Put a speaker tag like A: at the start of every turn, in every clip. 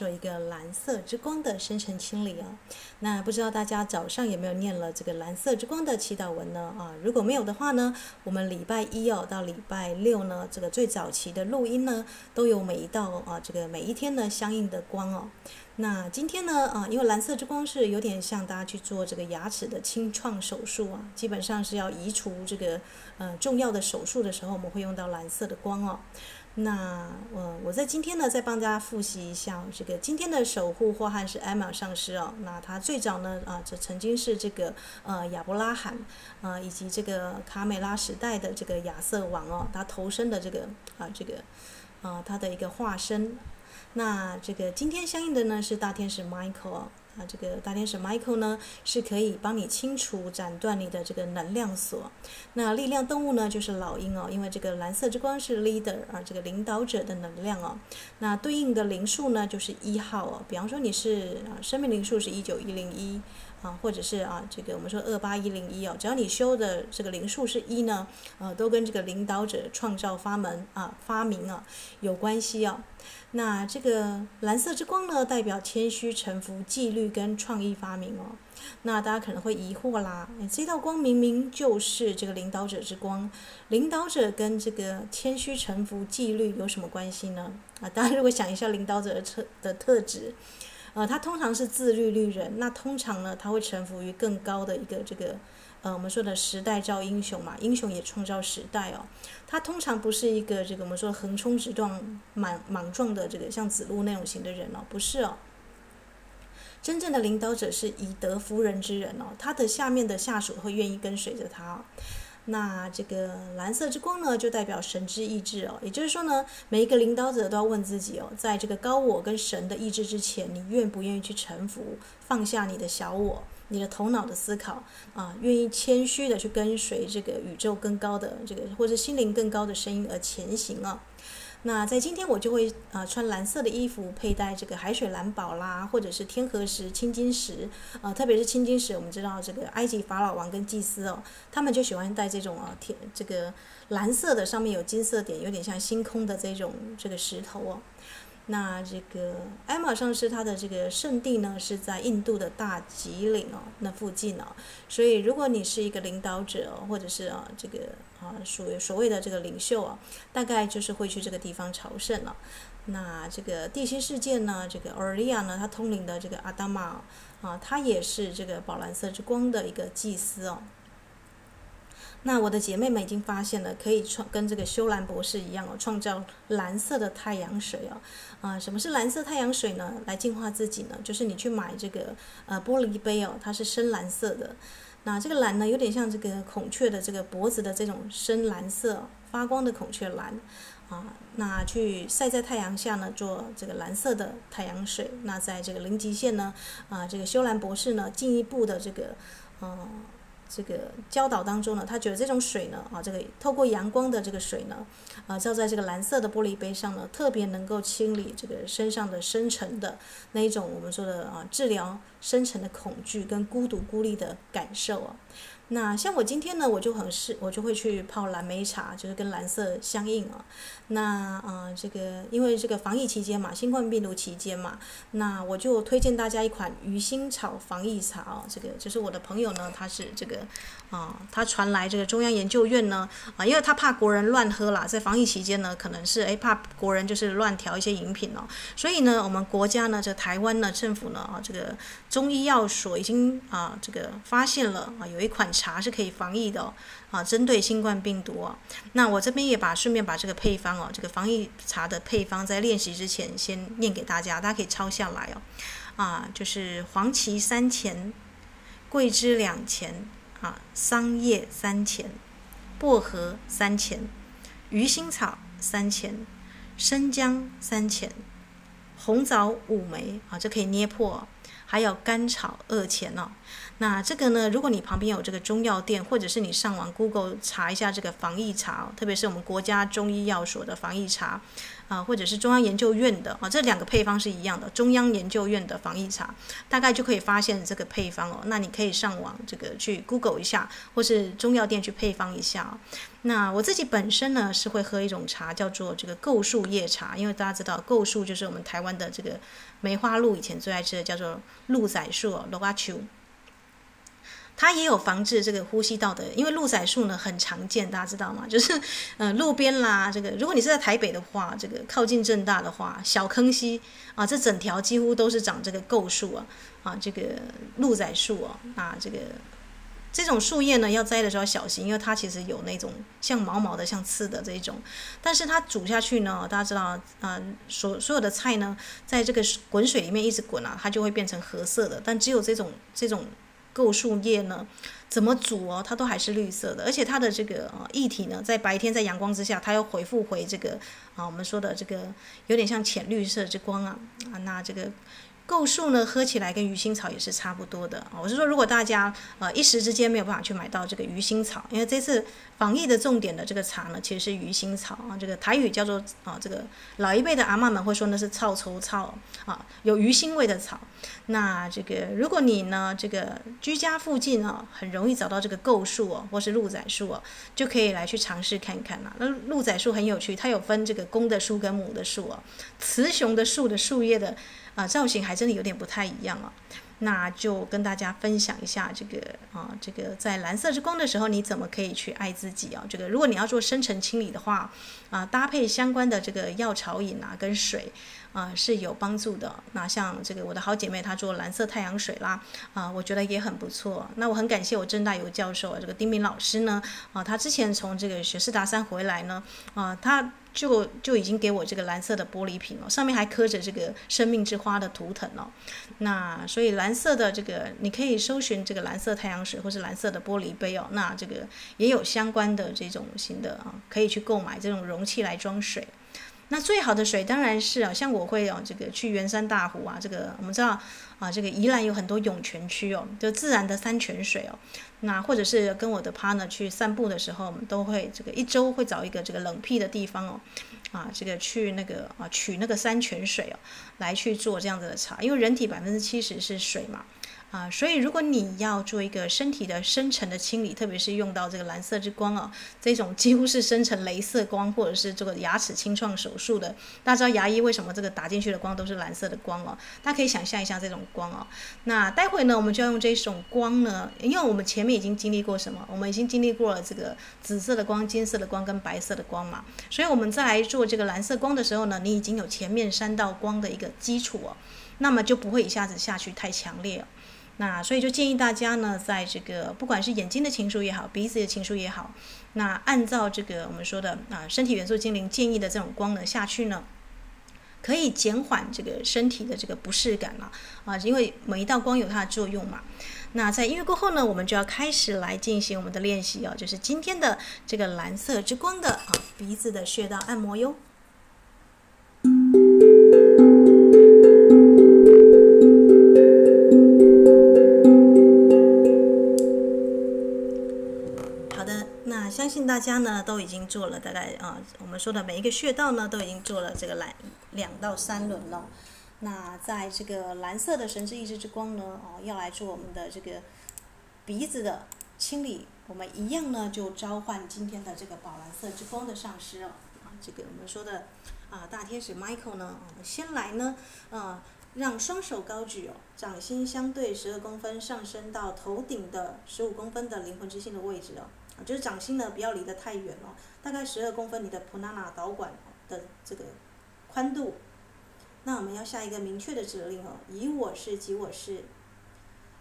A: 做一个蓝色之光的深层清理哦。那不知道大家早上有没有念了这个蓝色之光的祈祷文呢？啊，如果没有的话呢，我们礼拜一哦到礼拜六呢，这个最早期的录音呢，都有每一道啊，这个每一天呢相应的光哦。那今天呢，啊，因为蓝色之光是有点像大家去做这个牙齿的清创手术啊，基本上是要移除这个呃重要的手术的时候，我们会用到蓝色的光哦。那呃，我在今天呢，再帮大家复习一下这个今天的守护惑汉是艾玛上师哦。那他最早呢，啊，这曾经是这个呃亚伯拉罕，啊，以及这个卡美拉时代的这个亚瑟王哦，他投身的这个啊这个啊他的一个化身。那这个今天相应的呢是大天使 Michael 啊，这个大天使 Michael 呢是可以帮你清除、斩断你的这个能量锁。那力量动物呢就是老鹰哦，因为这个蓝色之光是 leader 啊，这个领导者的能量哦。那对应的灵数呢就是一号哦，比方说你是啊生命灵数是一九一零一啊，或者是啊这个我们说二八一零一哦，只要你修的这个灵数是一呢，呃，都跟这个领导者创造发门啊发明啊有关系哦。那这个蓝色之光呢，代表谦虚、臣服、纪律跟创意发明哦。那大家可能会疑惑啦，这道光明明就是这个领导者之光，领导者跟这个谦虚、臣服、纪律有什么关系呢？啊，大家如果想一下领导者的特的特质，呃，他通常是自律律人，那通常呢，他会臣服于更高的一个这个。呃，我们说的时代造英雄嘛，英雄也创造时代哦。他通常不是一个这个我们说横冲直撞、莽莽撞的这个像子路那种型的人哦，不是哦。真正的领导者是以德服人之人哦，他的下面的下属会愿意跟随着他。那这个蓝色之光呢，就代表神之意志哦。也就是说呢，每一个领导者都要问自己哦，在这个高我跟神的意志之前，你愿不愿意去臣服，放下你的小我？你的头脑的思考啊，愿意谦虚的去跟随这个宇宙更高的这个，或者心灵更高的声音而前行啊。那在今天我就会啊穿蓝色的衣服，佩戴这个海水蓝宝啦，或者是天河石、青金石呃，特别是青金石，我们知道这个埃及法老王跟祭司哦，他们就喜欢戴这种啊天这个蓝色的，上面有金色点，有点像星空的这种这个石头哦。那这个艾玛上师他的这个圣地呢，是在印度的大吉岭哦，那附近哦。所以如果你是一个领导者，或者是啊这个啊属于所谓的这个领袖啊，大概就是会去这个地方朝圣了。那这个地心世界呢，这个奥利亚呢，他通灵的这个阿达玛啊，他也是这个宝蓝色之光的一个祭司哦。那我的姐妹们已经发现了，可以创跟这个修兰博士一样哦，创造蓝色的太阳水哦。啊，什么是蓝色太阳水呢？来净化自己呢？就是你去买这个呃玻璃杯哦，它是深蓝色的。那这个蓝呢，有点像这个孔雀的这个脖子的这种深蓝色发光的孔雀蓝啊。那去晒在太阳下呢，做这个蓝色的太阳水。那在这个零极限呢，啊，这个修兰博士呢，进一步的这个嗯。这个教导当中呢，他觉得这种水呢，啊，这个透过阳光的这个水呢，啊，照在这个蓝色的玻璃杯上呢，特别能够清理这个身上的深层的那一种我们说的啊，治疗深层的恐惧跟孤独孤立的感受啊。那像我今天呢，我就很是，我就会去泡蓝莓茶，就是跟蓝色相应啊。那啊、呃，这个因为这个防疫期间嘛，新冠病毒期间嘛，那我就推荐大家一款鱼腥草防疫茶哦。这个就是我的朋友呢，他是这个啊，他传来这个中央研究院呢啊，因为他怕国人乱喝啦，在防疫期间呢，可能是诶怕国人就是乱调一些饮品哦，所以呢，我们国家呢，这台湾呢，政府呢啊，这个中医药所已经啊，这个发现了啊，有一款。茶是可以防疫的哦，啊，针对新冠病毒哦。那我这边也把顺便把这个配方哦，这个防疫茶的配方在练习之前先念给大家，大家可以抄下来哦。啊，就是黄芪三钱，桂枝两钱，啊，桑叶三钱，薄荷三钱，鱼腥草三钱，生姜三钱，红枣五枚啊，这可以捏破。还有甘草、二钱哦。那这个呢，如果你旁边有这个中药店，或者是你上网 Google 查一下这个防疫茶，特别是我们国家中医药所的防疫茶。啊，或者是中央研究院的啊，这两个配方是一样的。中央研究院的防疫茶，大概就可以发现这个配方哦。那你可以上网这个去 Google 一下，或是中药店去配方一下。那我自己本身呢是会喝一种茶，叫做这个构树叶茶，因为大家知道构树就是我们台湾的这个梅花鹿以前最爱吃的，叫做鹿仔树哦，鹿仔树。它也有防治这个呼吸道的，因为鹿仔树呢很常见，大家知道吗？就是呃路边啦，这个如果你是在台北的话，这个靠近正大的话，小坑溪啊，这整条几乎都是长这个构树啊啊，这个鹿仔树啊，那这个这种树叶呢要摘的时候小心，因为它其实有那种像毛毛的、像刺的这一种，但是它煮下去呢，大家知道啊，所所有的菜呢，在这个滚水里面一直滚啊，它就会变成褐色的，但只有这种这种。构树叶呢，怎么煮哦，它都还是绿色的，而且它的这个呃液体呢，在白天在阳光之下，它又回复回这个啊，我们说的这个有点像浅绿色之光啊啊，那这个。构树呢，喝起来跟鱼腥草也是差不多的啊。我是说，如果大家呃一时之间没有办法去买到这个鱼腥草，因为这次防疫的重点的这个茶呢，其实是鱼腥草啊。这个台语叫做啊，这个老一辈的阿嬷们会说那是臭臭草啊，有鱼腥味的草。那这个如果你呢，这个居家附近啊，很容易找到这个构树哦，或是鹿仔树哦，就可以来去尝试看看啦。那鹿仔树很有趣，它有分这个公的树跟母的树哦，雌雄的树的树叶的。啊，造型还真的有点不太一样啊。那就跟大家分享一下这个啊，这个在蓝色之光的时候，你怎么可以去爱自己啊？这个如果你要做深层清理的话，啊，搭配相关的这个药草饮啊，跟水啊是有帮助的。那像这个我的好姐妹她做蓝色太阳水啦，啊，我觉得也很不错。那我很感谢我郑大有教授啊这个丁明老师呢，啊，他之前从这个学士达山回来呢，啊，他。就就已经给我这个蓝色的玻璃瓶了，上面还刻着这个生命之花的图腾哦。那所以蓝色的这个你可以搜寻这个蓝色太阳水或是蓝色的玻璃杯哦。那这个也有相关的这种型的啊，可以去购买这种容器来装水。那最好的水当然是啊，像我会哦，这个去圆山大湖啊，这个我们知道啊，这个宜兰有很多涌泉区哦，就自然的山泉水哦。那或者是跟我的 partner 去散步的时候，我们都会这个一周会找一个这个冷僻的地方哦，啊，这个去那个啊取那个山泉水哦，来去做这样子的茶，因为人体百分之七十是水嘛。啊，所以如果你要做一个身体的深层的清理，特别是用到这个蓝色之光哦，这种几乎是深层镭射光，或者是这个牙齿清创手术的，大家知道牙医为什么这个打进去的光都是蓝色的光哦？大家可以想象一下这种光哦。那待会呢，我们就要用这种光呢，因为我们前面已经经历过什么？我们已经经历过了这个紫色的光、金色的光跟白色的光嘛，所以我们再来做这个蓝色光的时候呢，你已经有前面三道光的一个基础哦，那么就不会一下子下去太强烈哦。那所以就建议大家呢，在这个不管是眼睛的情书也好，鼻子的情书也好，那按照这个我们说的啊，身体元素精灵建议的这种光呢下去呢，可以减缓这个身体的这个不适感了啊，因为每一道光有它的作用嘛。那在音乐过后呢，我们就要开始来进行我们的练习哦，就是今天的这个蓝色之光的啊鼻子的穴道按摩哟。相信大家呢都已经做了大概啊，我们说的每一个穴道呢都已经做了这个两两到三轮了。那在这个蓝色的神之意志之光呢，哦，要来做我们的这个鼻子的清理，我们一样呢就召唤今天的这个宝蓝色之光的上师哦，啊，这个我们说的啊大天使 Michael 呢，先来呢，啊，让双手高举哦，掌心相对十二公分上升到头顶的十五公分的灵魂之心的位置哦。就是掌心呢，不要离得太远哦，大概十二公分，你的普纳纳导管的这个宽度。那我们要下一个明确的指令哦，以我是及我是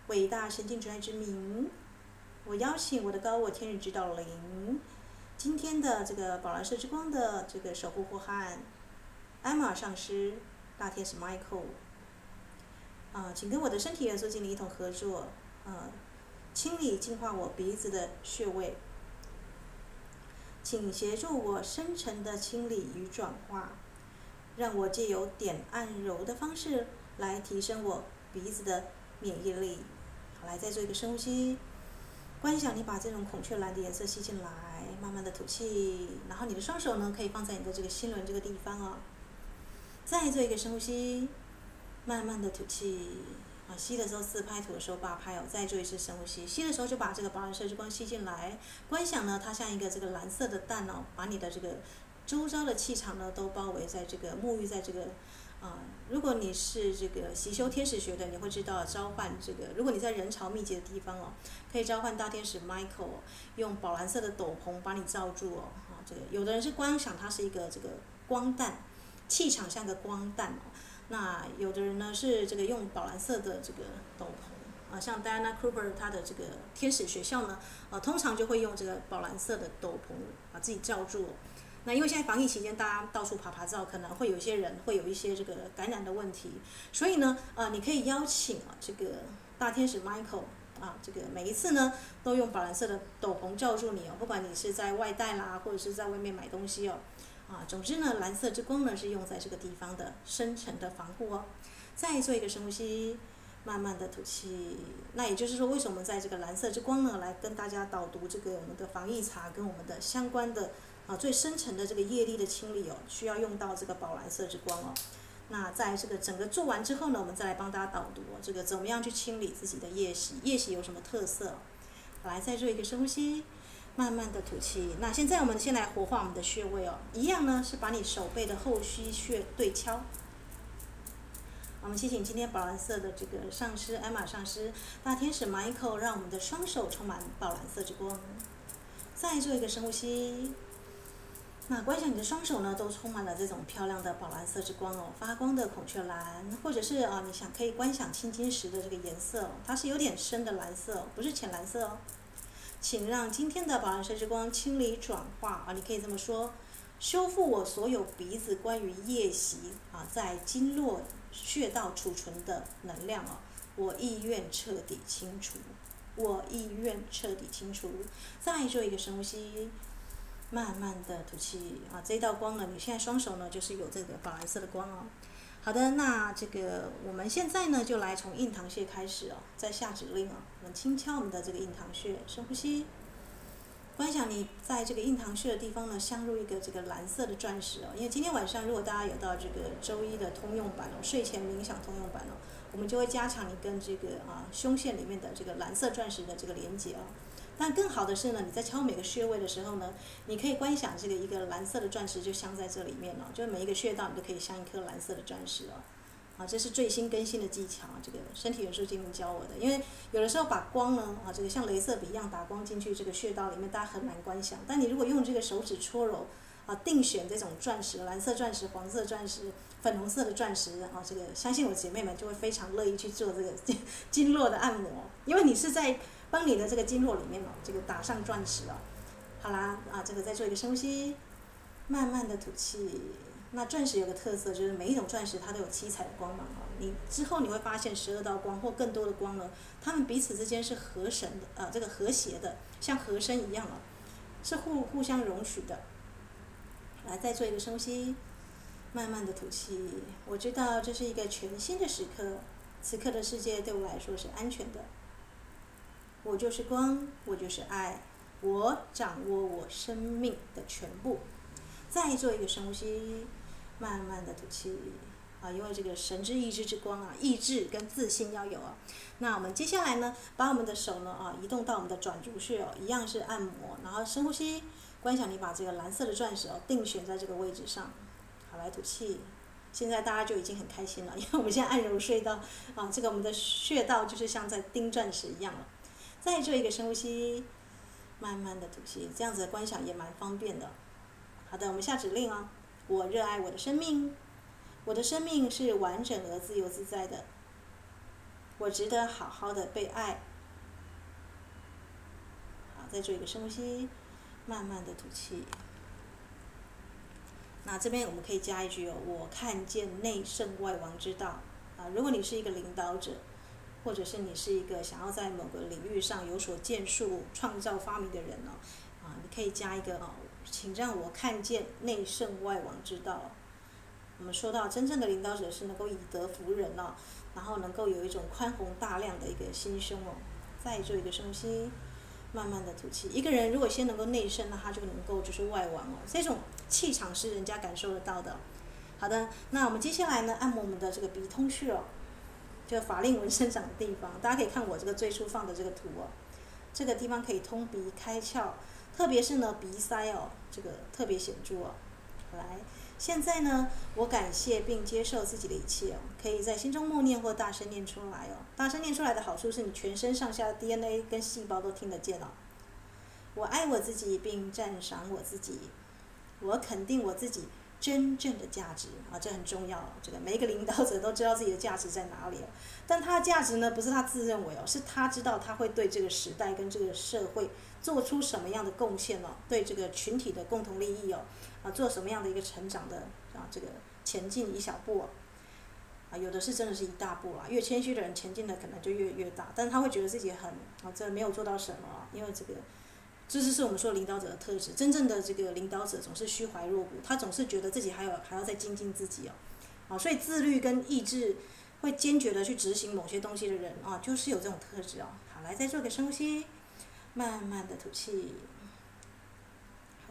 A: 伟大神经之爱之名，我邀请我的高我天使指导灵，今天的这个宝蓝色之光的这个守护护汉，艾玛上师，大天使 Michael，啊，请跟我的身体元素精灵一同合作，啊，清理净化我鼻子的穴位。请协助我深层的清理与转化，让我借由点按揉的方式来提升我鼻子的免疫力。好，来再做一个深呼吸，观想你把这种孔雀蓝的颜色吸进来，慢慢的吐气，然后你的双手呢可以放在你的这个心轮这个地方哦。再做一个深呼吸，慢慢的吐气。啊，吸的时候四拍，吐的时候八拍哦。再做一次深呼吸，吸的时候就把这个宝蓝色之光吸进来，观想呢，它像一个这个蓝色的蛋哦，把你的这个周遭的气场呢都包围在这个沐浴在这个啊。如果你是这个习修天使学的，你会知道召唤这个。如果你在人潮密集的地方哦，可以召唤大天使 Michael，用宝蓝色的斗篷把你罩住哦。啊，这个有的人是观想它是一个这个光蛋，气场像个光蛋哦。那有的人呢是这个用宝蓝色的这个斗篷啊，像 Diana Cooper 她的这个天使学校呢，啊，通常就会用这个宝蓝色的斗篷把自己罩住。那因为现在防疫期间，大家到处爬爬照，可能会有一些人会有一些这个感染的问题，所以呢，啊，你可以邀请啊这个大天使 Michael 啊，这个每一次呢都用宝蓝色的斗篷罩住你哦，不管你是在外带啦，或者是在外面买东西哦。啊，总之呢，蓝色之光呢是用在这个地方的深层的防护哦。再做一个深呼吸，慢慢的吐气。那也就是说，为什么在这个蓝色之光呢，来跟大家导读这个我们的防疫茶跟我们的相关的啊最深层的这个业力的清理哦，需要用到这个宝蓝色之光哦。那在这个整个做完之后呢，我们再来帮大家导读这个怎么样去清理自己的业习，业习有什么特色？来，再做一个深呼吸。慢慢的吐气。那现在我们先来活化我们的穴位哦，一样呢是把你手背的后溪穴对敲。我们谢谢今天宝蓝色的这个上师艾玛上师，大天使 Michael，让我们的双手充满宝蓝色之光。再做一个深呼吸。那观想你的双手呢，都充满了这种漂亮的宝蓝色之光哦，发光的孔雀蓝，或者是啊，你想可以观想青金石的这个颜色哦，它是有点深的蓝色，不是浅蓝色哦。请让今天的宝蓝色之光清理转化啊，你可以这么说，修复我所有鼻子关于夜袭啊，在经络穴道储存的能量啊，我意愿彻底清除，我意愿彻底清除。再做一个深呼吸，慢慢的吐气啊，这道光呢，你现在双手呢就是有这个宝蓝色的光哦。好的，那这个我们现在呢，就来从印堂穴开始哦，在下指令哦，轻敲我们的这个印堂穴，深呼吸，观想你在这个印堂穴的地方呢，镶入一个这个蓝色的钻石哦。因为今天晚上如果大家有到这个周一的通用版哦，睡前冥想通用版哦，我们就会加强你跟这个啊胸腺里面的这个蓝色钻石的这个连接哦。但更好的是呢，你在敲每个穴位的时候呢，你可以观想这个一个蓝色的钻石就镶在这里面了，就是每一个穴道你都可以镶一颗蓝色的钻石哦。啊，这是最新更新的技巧，这个身体元素精灵教我的。因为有的时候把光呢，啊，这个像镭射笔一样打光进去这个穴道里面，大家很难观想。但你如果用这个手指搓揉，啊，定选这种钻石，蓝色钻石、黄色钻石、粉红色的钻石，啊，这个相信我姐妹们就会非常乐意去做这个经经络的按摩，因为你是在。帮你的这个经络里面哦，这个打上钻石哦。好啦，啊，这个再做一个深呼吸，慢慢的吐气。那钻石有个特色，就是每一种钻石它都有七彩的光芒哦。你之后你会发现十二道光或更多的光呢，它们彼此之间是和神的，呃，这个和谐的，像和声一样哦，是互互相容许的。来，再做一个深呼吸，慢慢的吐气。我知道这是一个全新的时刻，此刻的世界对我来说是安全的。我就是光，我就是爱，我掌握我生命的全部。再做一个深呼吸，慢慢的吐气。啊，因为这个神之意志之光啊，意志跟自信要有啊。那我们接下来呢，把我们的手呢啊移动到我们的转足穴哦，一样是按摩，然后深呼吸，观想你把这个蓝色的钻石哦定选在这个位置上。好，来吐气。现在大家就已经很开心了，因为我们现在按揉穴道啊，这个我们的穴道就是像在钉钻石一样了。再做一个深呼吸，慢慢的吐气，这样子的观想也蛮方便的。好的，我们下指令哦。我热爱我的生命，我的生命是完整而自由自在的。我值得好好的被爱。好，再做一个深呼吸，慢慢的吐气。那这边我们可以加一句哦，我看见内圣外王之道。啊，如果你是一个领导者。或者是你是一个想要在某个领域上有所建树、创造发明的人呢？啊，你可以加一个哦，请让我看见内圣外王之道。我们说到真正的领导者是能够以德服人哦，然后能够有一种宽宏大量的一个心胸哦。再做一个深呼吸，慢慢的吐气。一个人如果先能够内圣，那他就能够就是外王哦。这种气场是人家感受得到的。好的，那我们接下来呢，按摩我们的这个鼻通穴哦，就法令纹生长的地方。大家可以看我这个最初放的这个图哦，这个地方可以通鼻开窍，特别是呢鼻塞哦，这个特别显著哦。来。现在呢，我感谢并接受自己的一切哦，可以在心中默念或大声念出来哦。大声念出来的好处是你全身上下的 DNA 跟细胞都听得见哦。我爱我自己并赞赏我自己，我肯定我自己真正的价值啊，这很重要。这个每一个领导者都知道自己的价值在哪里，但他的价值呢，不是他自认为哦，是他知道他会对这个时代跟这个社会做出什么样的贡献哦，对这个群体的共同利益哦。啊，做什么样的一个成长的啊？这个前进一小步，啊，有的是真的是一大步啊。越谦虚的人，前进的可能就越越大，但是他会觉得自己很啊，这没有做到什么，因为这个，这是是我们说领导者的特质。真正的这个领导者总是虚怀若谷，他总是觉得自己还有还要再精进自己哦，啊，所以自律跟意志会坚决的去执行某些东西的人啊，就是有这种特质哦。好，来再做个深呼吸，慢慢的吐气。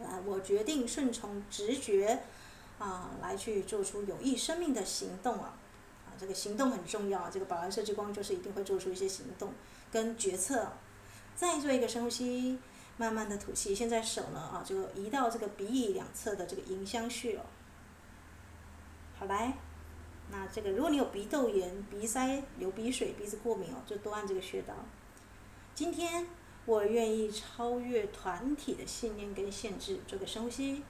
A: 啊，我决定顺从直觉，啊，来去做出有益生命的行动啊，啊，这个行动很重要，这个宝蓝色之光就是一定会做出一些行动跟决策。再做一个深呼吸，慢慢的吐气。现在手呢，啊，就移到这个鼻翼两侧的这个迎香穴哦。好来，那这个如果你有鼻窦炎、鼻塞、流鼻水、鼻子过敏哦，就多按这个穴道。今天。我愿意超越团体的信念跟限制，做个深呼吸。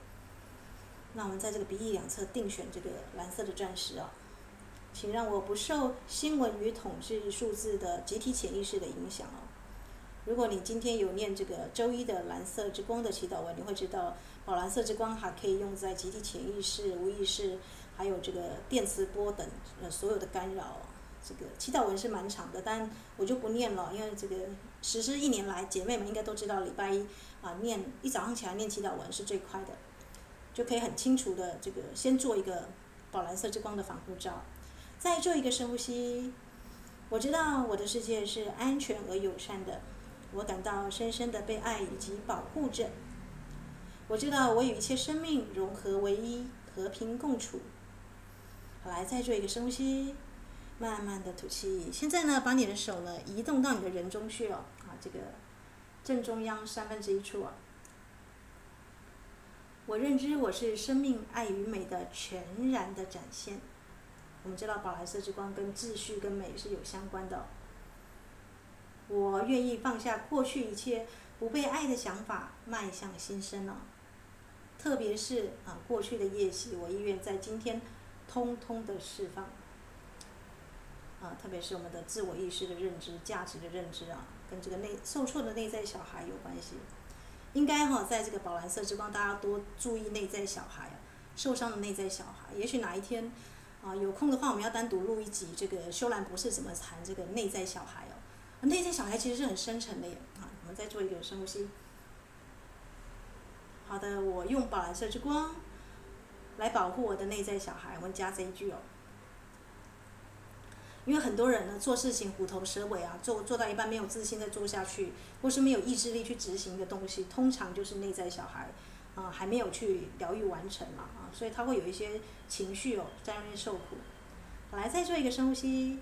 A: 那我们在这个鼻翼两侧定选这个蓝色的钻石哦，请让我不受新闻与统治数字的集体潜意识的影响。如果你今天有念这个周一的蓝色之光的祈祷文，你会知道，宝蓝色之光还可以用在集体潜意识、无意识，还有这个电磁波等呃所有的干扰。这个祈祷文是蛮长的，但我就不念了，因为这个实施一年来，姐妹们应该都知道，礼拜一啊念一早上起来念祈祷文是最快的，就可以很清楚的这个先做一个宝蓝色之光的防护罩，再做一个深呼吸。我知道我的世界是安全而友善的，我感到深深的被爱以及保护着。我知道我与一切生命融合为一，和平共处。好，来再做一个深呼吸。慢慢的吐气。现在呢，把你的手呢移动到你的人中穴哦，啊，这个正中央三分之一处啊。我认知我是生命、爱与美的全然的展现。我们知道宝蓝色之光跟秩序跟美是有相关的。我愿意放下过去一切不被爱的想法，迈向新生哦。特别是啊，过去的业习，我意愿在今天通通的释放。啊，特别是我们的自我意识的认知、价值的认知啊，跟这个内受挫的内在小孩有关系。应该哈、在这个宝蓝色之光，大家多注意内在小孩，受伤的内在小孩。也许哪一天啊，有空的话，我们要单独录一集这个修兰博士怎么谈这个内在小孩。内在小孩其实是很深沉的耶。啊，我们再做一个深呼吸。好的，我用宝蓝色之光来保护我的内在小孩。我们加这一句哦。因为很多人呢，做事情虎头蛇尾啊，做做到一半没有自信再做下去，或是没有意志力去执行一个东西，通常就是内在小孩啊、还没有去疗愈完成嘛啊，所以他会有一些情绪哦在那边受苦。来再做一个深呼吸，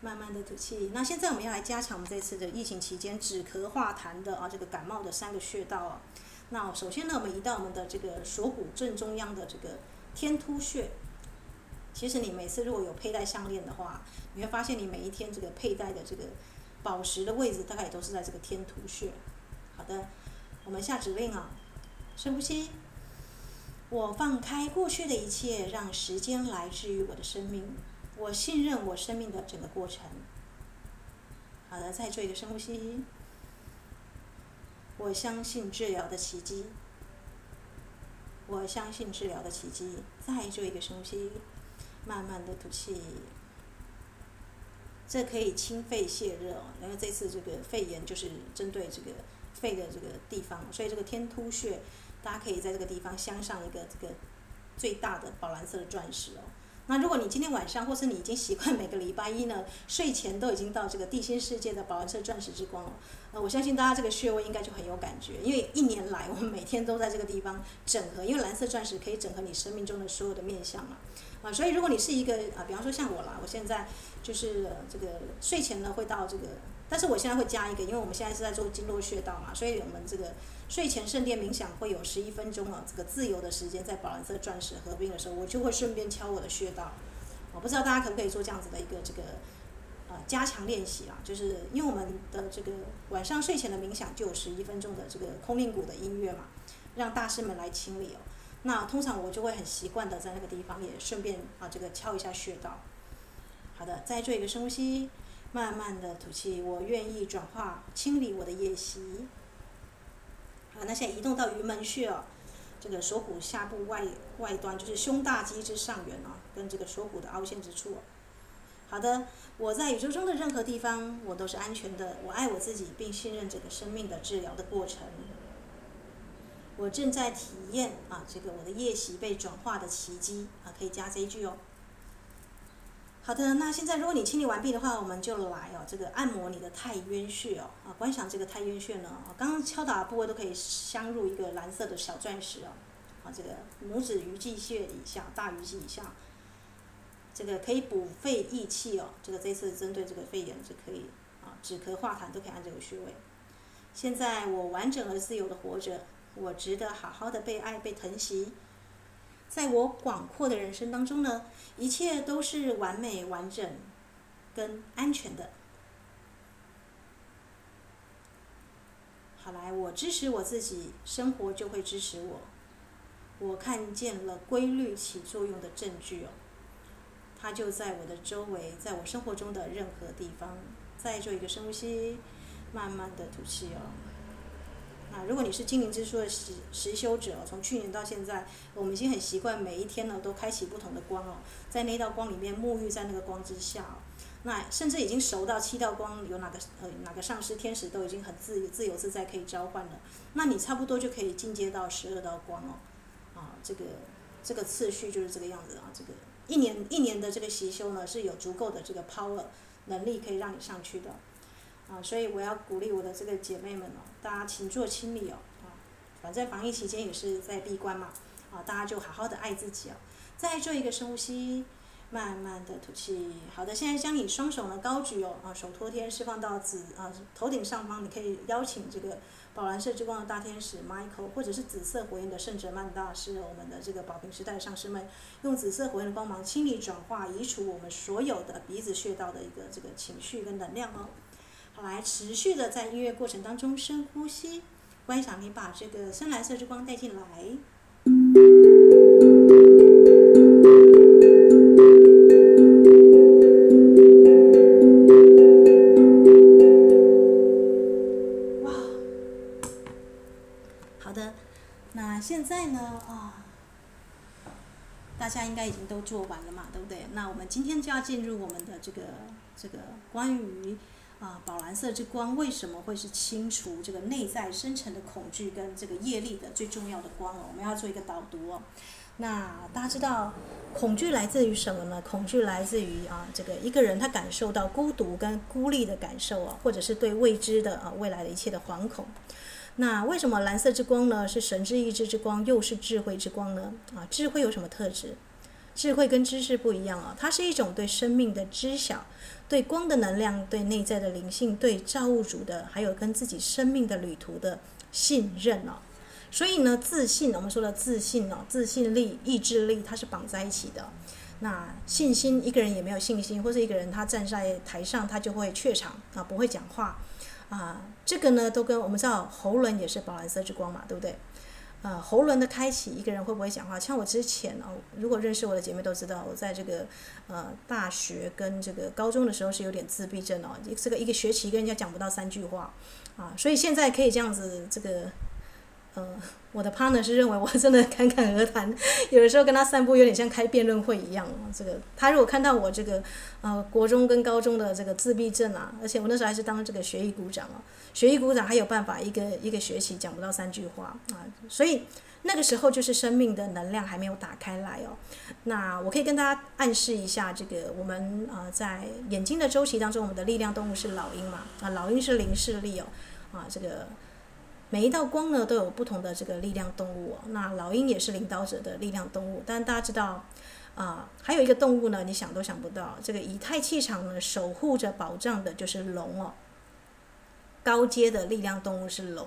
A: 慢慢的吐气。那现在我们要来加强我们这次的疫情期间止咳化痰的啊这个感冒的三个穴道啊。那首先呢，我们移到我们的这个锁骨正中央的这个天突穴。其实你每次如果有佩戴项链的话，你会发现你每一天这个佩戴的这个宝石的位置，大概也都是在这个天突穴。好的，我们下指令啊，深呼吸。我放开过去的一切，让时间来治愈我的生命。我信任我生命的整个过程。好的，再做一个深呼吸。我相信治疗的奇迹。我相信治疗的奇迹。再做一个深呼吸。慢慢的吐气，这可以清肺泻热哦。因为这次这个肺炎就是针对这个肺的这个地方，所以这个天突穴，大家可以在这个地方镶上一个这个最大的宝蓝色的钻石哦。那如果你今天晚上，或是你已经习惯每个礼拜一呢，睡前都已经到这个地心世界的宝蓝色钻石之光了，呃我相信大家这个穴位应该就很有感觉，因为一年来我们每天都在这个地方整合，因为蓝色钻石可以整合你生命中的所有的面相嘛。啊，所以如果你是一个啊，比方说像我啦，我现在就是这个睡前呢会到这个，但是我现在会加一个，因为我们现在是在做经络穴道嘛，所以我们这个睡前圣殿冥想会有十一分钟啊，这个自由的时间在宝蓝色钻石合并的时候，我就会顺便敲我的穴道。我不知道大家可不可以做这样子的一个这个呃加强练习啊，就是因为我们的这个晚上睡前的冥想就有十一分钟的这个空灵鼓的音乐嘛，让大师们来清理哦。那通常我就会很习惯的在那个地方也顺便啊这个敲一下穴道。好的，再做一个深呼吸，慢慢的吐气。我愿意转化清理我的夜习。好，那现在移动到鱼门穴哦，这个锁骨下部外外端就是胸大肌之上缘啊，跟这个锁骨的凹陷之处。好的，我在宇宙中的任何地方我都是安全的，我爱我自己，并信任这个生命的治疗的过程。我正在体验啊，这个我的夜袭被转化的奇迹啊，可以加这一句哦。好的，那现在如果你清理完毕的话，我们就来哦，这个按摩你的太渊穴哦，啊，观想这个太渊穴呢，刚刚敲打的部位都可以镶入一个蓝色的小钻石哦，啊，这个拇指鱼际穴以下，大鱼际以下，这个可以补肺益气哦，这个这次针对这个肺炎就可以啊，止咳化痰都可以按这个穴位。现在我完整而自由的活着。我值得好好的被爱、被疼惜，在我广阔的人生当中呢，一切都是完美、完整跟安全的。好来，我支持我自己，生活就会支持我。我看见了规律起作用的证据哦，它就在我的周围，在我生活中的任何地方。再做一个深呼吸，慢慢的吐气哦。如果你是精灵之书的实实修者，从去年到现在，我们已经很习惯每一天呢都开启不同的光哦，在那道光里面沐浴在那个光之下哦，那甚至已经熟到七道光有哪个呃哪个上师天使都已经很自自由自在可以召唤了，那你差不多就可以进阶到十二道光哦，啊，这个这个次序就是这个样子啊，这个一年一年的这个习修呢是有足够的这个 power 能力可以让你上去的。啊，所以我要鼓励我的这个姐妹们哦，大家请做清理哦，啊，反正防疫期间也是在闭关嘛，啊，大家就好好的爱自己哦，再做一个深呼吸，慢慢的吐气。好的，现在将你双手呢高举哦，啊，手托天释放到紫啊头顶上方，你可以邀请这个宝蓝色之光的大天使 Michael，或者是紫色火焰的圣哲曼大师，我们的这个宝瓶时代上师们，用紫色火焰的光芒清理转化移除我们所有的鼻子穴道的一个这个情绪跟能量哦。来持续的在音乐过程当中深呼吸，观想你把这个深蓝色之光带进来。哇，好的，那现在呢啊，大家应该已经都做完了嘛，对不对？那我们今天就要进入我们的这个这个关于。啊，宝蓝色之光为什么会是清除这个内在深层的恐惧跟这个业力的最重要的光哦？我们要做一个导读哦。那大家知道，恐惧来自于什么呢？恐惧来自于啊，这个一个人他感受到孤独跟孤立的感受啊，或者是对未知的啊未来的一切的惶恐。那为什么蓝色之光呢？是神之意志之光，又是智慧之光呢？啊，智慧有什么特质？智慧跟知识不一样啊，它是一种对生命的知晓。对光的能量，对内在的灵性，对造物主的，还有跟自己生命的旅途的信任哦。所以呢，自信，我们说的自信哦，自信力、意志力，它是绑在一起的。那信心，一个人也没有信心，或者一个人他站在台上，他就会怯场啊，不会讲话啊。这个呢，都跟我们知道喉轮也是宝蓝色之光嘛，对不对？呃，喉轮的开启，一个人会不会讲话？像我之前哦，如果认识我的姐妹都知道，我在这个呃大学跟这个高中的时候是有点自闭症哦，这个一个学期跟人家讲不到三句话啊，所以现在可以这样子这个。呃，我的 partner 是认为我真的侃侃而谈，有的时候跟他散步有点像开辩论会一样。这个他如果看到我这个呃国中跟高中的这个自闭症啊，而且我那时候还是当这个学艺股长啊，学艺股长还有办法一个一个学期讲不到三句话啊，所以那个时候就是生命的能量还没有打开来哦。那我可以跟大家暗示一下，这个我们呃在眼睛的周期当中，我们的力量动物是老鹰嘛？啊，老鹰是零视力哦。啊，这个每一道光呢都有不同的这个力量动物哦。那老鹰也是领导者的力量动物，但大家知道啊，还有一个动物呢，你想都想不到，这个以太气场呢守护着保障的就是龙哦。高阶的力量动物是龙。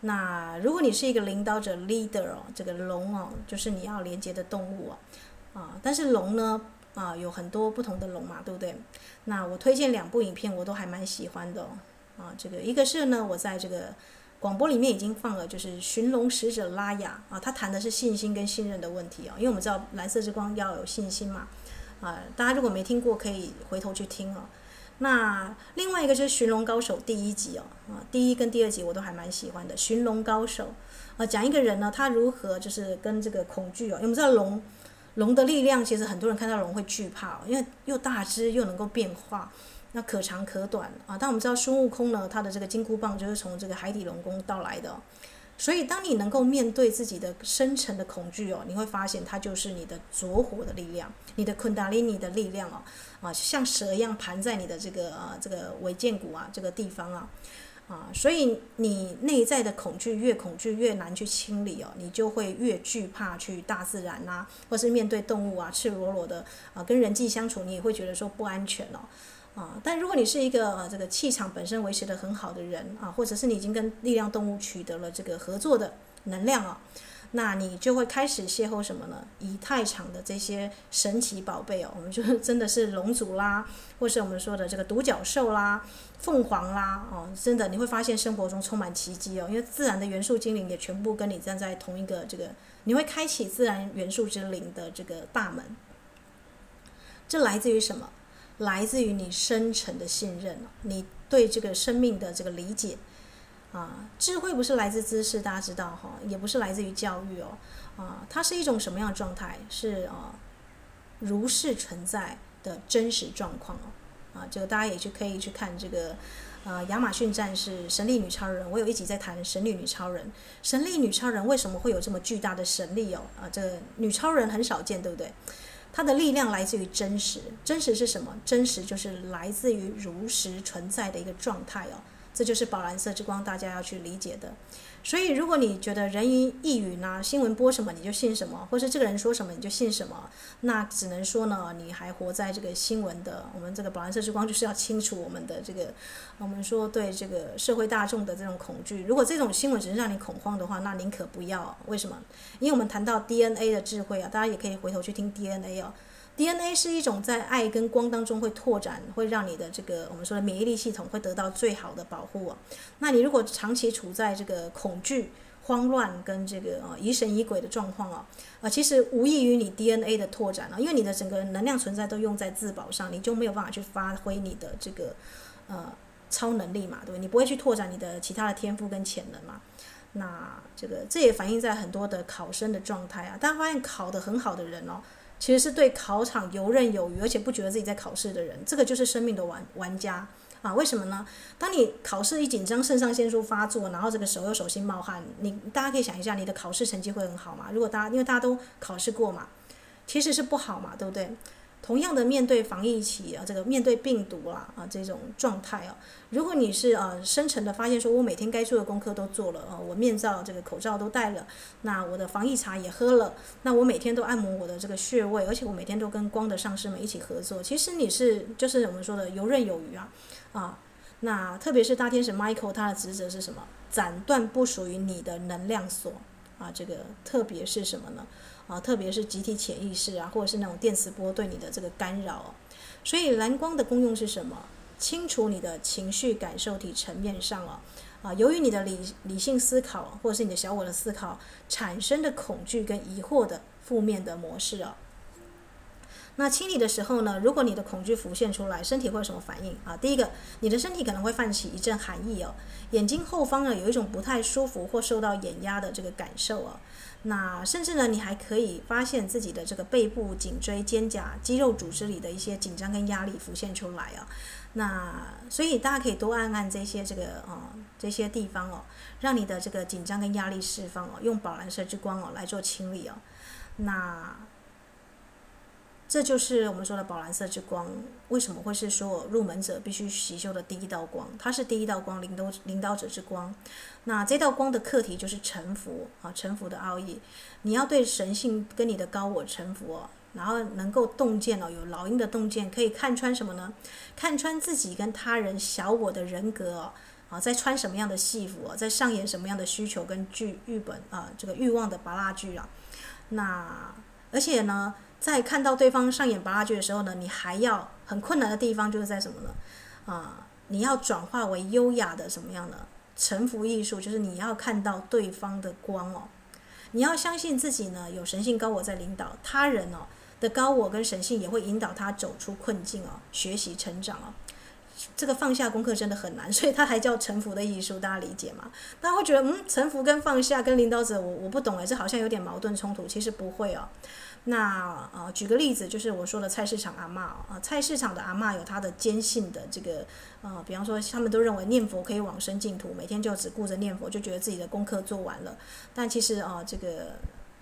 A: 那如果你是一个领导者 leader 哦，这个龙哦，就是你要连接的动物哦，啊，但是龙呢，啊，有很多不同的龙嘛，对不对？那我推荐两部影片，我都还蛮喜欢的哦，啊，这个一个是呢，我在这个广播里面已经放了，就是寻龙使者拉雅啊，他谈的是信心跟信任的问题哦，因为我们知道蓝色之光要有信心嘛，啊，大家如果没听过，可以回头去听哦。那另外一个就是《寻龙高手》第一集哦，啊，第一跟第二集我都还蛮喜欢的。《寻龙高手》啊，讲一个人呢，他如何就是跟这个恐惧哦，因为我们知道龙，龙的力量其实很多人看到龙会惧怕，因为又大只又能够变化，那可长可短啊。但我们知道孙悟空呢，他的这个金箍棒就是从这个海底龙宫到来的。所以，当你能够面对自己的深层的恐惧哦，你会发现它就是你的拙火的力量，你的昆达里尼的力量哦，啊，像蛇一样盘在你的这个啊这个尾荐骨啊这个地方啊，啊，所以你内在的恐惧越恐惧越难去清理哦，你就会越惧怕去大自然呐、啊，或是面对动物啊，赤裸裸的啊跟人际相处，你也会觉得说不安全哦。啊，但如果你是一个呃这个气场本身维持的很好的人啊，或者是你已经跟力量动物取得了这个合作的能量啊，那你就会开始邂逅什么呢？以太场的这些神奇宝贝哦，我们就 真的是龙族啦，或是我们说的这个独角兽啦、凤凰啦，哦，真的你会发现生活中充满奇迹哦，因为自然的元素精灵也全部跟你站在同一个这个，你会开启自然元素之灵的这个大门。这来自于什么？来自于你深沉的信任，你对这个生命的这个理解，啊，智慧不是来自知识，大家知道哈，也不是来自于教育哦，啊，它是一种什么样的状态？是啊，如是存在的真实状况哦，啊，这个大家也去可以去看这个，呃，亚马逊战士神力女超人，我有一集在谈神力女超人，神力女超人为什么会有这么巨大的神力哦？啊，这个女超人很少见，对不对？它的力量来自于真实，真实是什么？真实就是来自于如实存在的一个状态哦，这就是宝蓝色之光，大家要去理解的。所以，如果你觉得人云亦云呐，新闻播什么你就信什么，或是这个人说什么你就信什么，那只能说呢，你还活在这个新闻的。我们这个宝蓝色之光就是要清除我们的这个，我们说对这个社会大众的这种恐惧。如果这种新闻只是让你恐慌的话，那宁可不要。为什么？因为我们谈到 DNA 的智慧啊，大家也可以回头去听 DNA 哦。DNA 是一种在爱跟光当中会拓展，会让你的这个我们说的免疫力系统会得到最好的保护哦。那你如果长期处在这个恐惧、慌乱跟这个呃疑神疑鬼的状况哦，啊，其实无异于你 DNA 的拓展了，因为你的整个能量存在都用在自保上，你就没有办法去发挥你的这个呃超能力嘛，对不对？你不会去拓展你的其他的天赋跟潜能嘛。那这个这也反映在很多的考生的状态啊，大家发现考得很好的人哦。其实是对考场游刃有余，而且不觉得自己在考试的人，这个就是生命的玩玩家啊！为什么呢？当你考试一紧张，肾上腺素发作，然后这个手又手心冒汗，你大家可以想一下，你的考试成绩会很好吗？如果大家因为大家都考试过嘛，其实是不好嘛，对不对？同样的，面对防疫期啊，这个面对病毒啊啊这种状态啊，如果你是呃深层的发现，说我每天该做的功课都做了啊，我面罩这个口罩都戴了，那我的防疫茶也喝了，那我每天都按摩我的这个穴位，而且我每天都跟光的上师们一起合作，其实你是就是我们说的游刃有余啊啊，那特别是大天使 Michael 他的职责是什么？斩断不属于你的能量锁啊，这个特别是什么呢？啊，特别是集体潜意识啊，或者是那种电磁波对你的这个干扰，所以蓝光的功用是什么？清除你的情绪感受体层面上哦，啊，由于你的理理性思考或者是你的小我的思考产生的恐惧跟疑惑的负面的模式哦。那清理的时候呢，如果你的恐惧浮现出来，身体会有什么反应啊？第一个，你的身体可能会泛起一阵寒意哦，眼睛后方呢有一种不太舒服或受到眼压的这个感受哦。那甚至呢，你还可以发现自己的这个背部、颈椎、肩胛肌肉组织里的一些紧张跟压力浮现出来啊。那所以大家可以多按按这些这个哦这些地方哦，让你的这个紧张跟压力释放哦，用宝蓝色之光哦来做清理哦。那这就是我们说的宝蓝色之光，为什么会是说入门者必须习修的第一道光？它是第一道光，领导领导者之光。那这道光的课题就是臣服啊，臣服的奥义。你要对神性跟你的高我臣服哦，然后能够洞见哦，有老鹰的洞见，可以看穿什么呢？看穿自己跟他人小我的人格哦，啊，在穿什么样的戏服哦，在上演什么样的需求跟剧剧本啊，这个欲望的芭乐剧啊。那而且呢，在看到对方上演芭乐剧的时候呢，你还要很困难的地方就是在什么呢？啊，你要转化为优雅的什么样的？臣服艺术就是你要看到对方的光哦，你要相信自己呢，有神性高我在领导他人哦的高我跟神性也会引导他走出困境哦，学习成长哦。这个放下功课真的很难，所以它还叫臣服的艺术，大家理解吗？大家会觉得嗯，臣服跟放下跟领导者，我我不懂哎，这好像有点矛盾冲突，其实不会哦。那呃，举个例子，就是我说的菜市场阿嬷啊，菜市场的阿嬷有她的坚信的这个呃，比方说他们都认为念佛可以往生净土，每天就只顾着念佛，就觉得自己的功课做完了。但其实啊，这个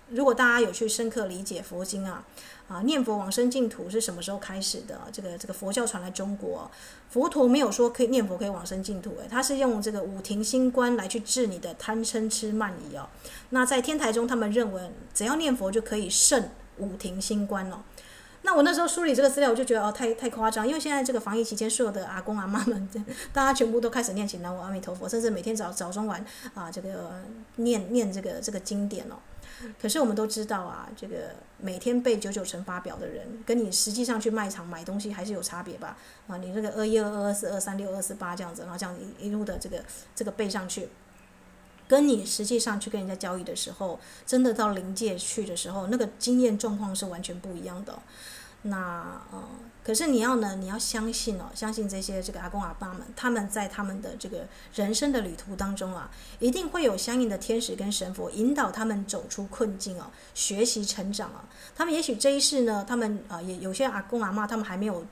A: 如果大家有去深刻理解佛经啊，啊，念佛往生净土是什么时候开始的？这个这个佛教传来中国，佛陀没有说可以念佛可以往生净土，诶，他是用这个五停心观来去治你的贪嗔痴慢疑哦。那在天台中，他们认为只要念佛就可以胜。五停心观哦，那我那时候梳理这个资料，我就觉得哦，太太夸张，因为现在这个防疫期间，所有的阿公阿妈们，大家全部都开始念起南无阿弥陀佛，甚至每天早早中晚啊，这个念念这个这个经典哦。可是我们都知道啊，这个每天背九九乘法表的人，跟你实际上去卖场买东西还是有差别吧？啊，你这个二一二二二四二三六二四八这样子，然后这样一路的这个这个背上去。跟你实际上去跟人家交易的时候，真的到灵界去的时候，那个经验状况是完全不一样的。那呃，可是你要呢，你要相信哦，相信这些这个阿公阿爸们，他们在他们的这个人生的旅途当中啊，一定会有相应的天使跟神佛引导他们走出困境哦，学习成长啊。他们也许这一世呢，他们啊也有些阿公阿妈，他们还没有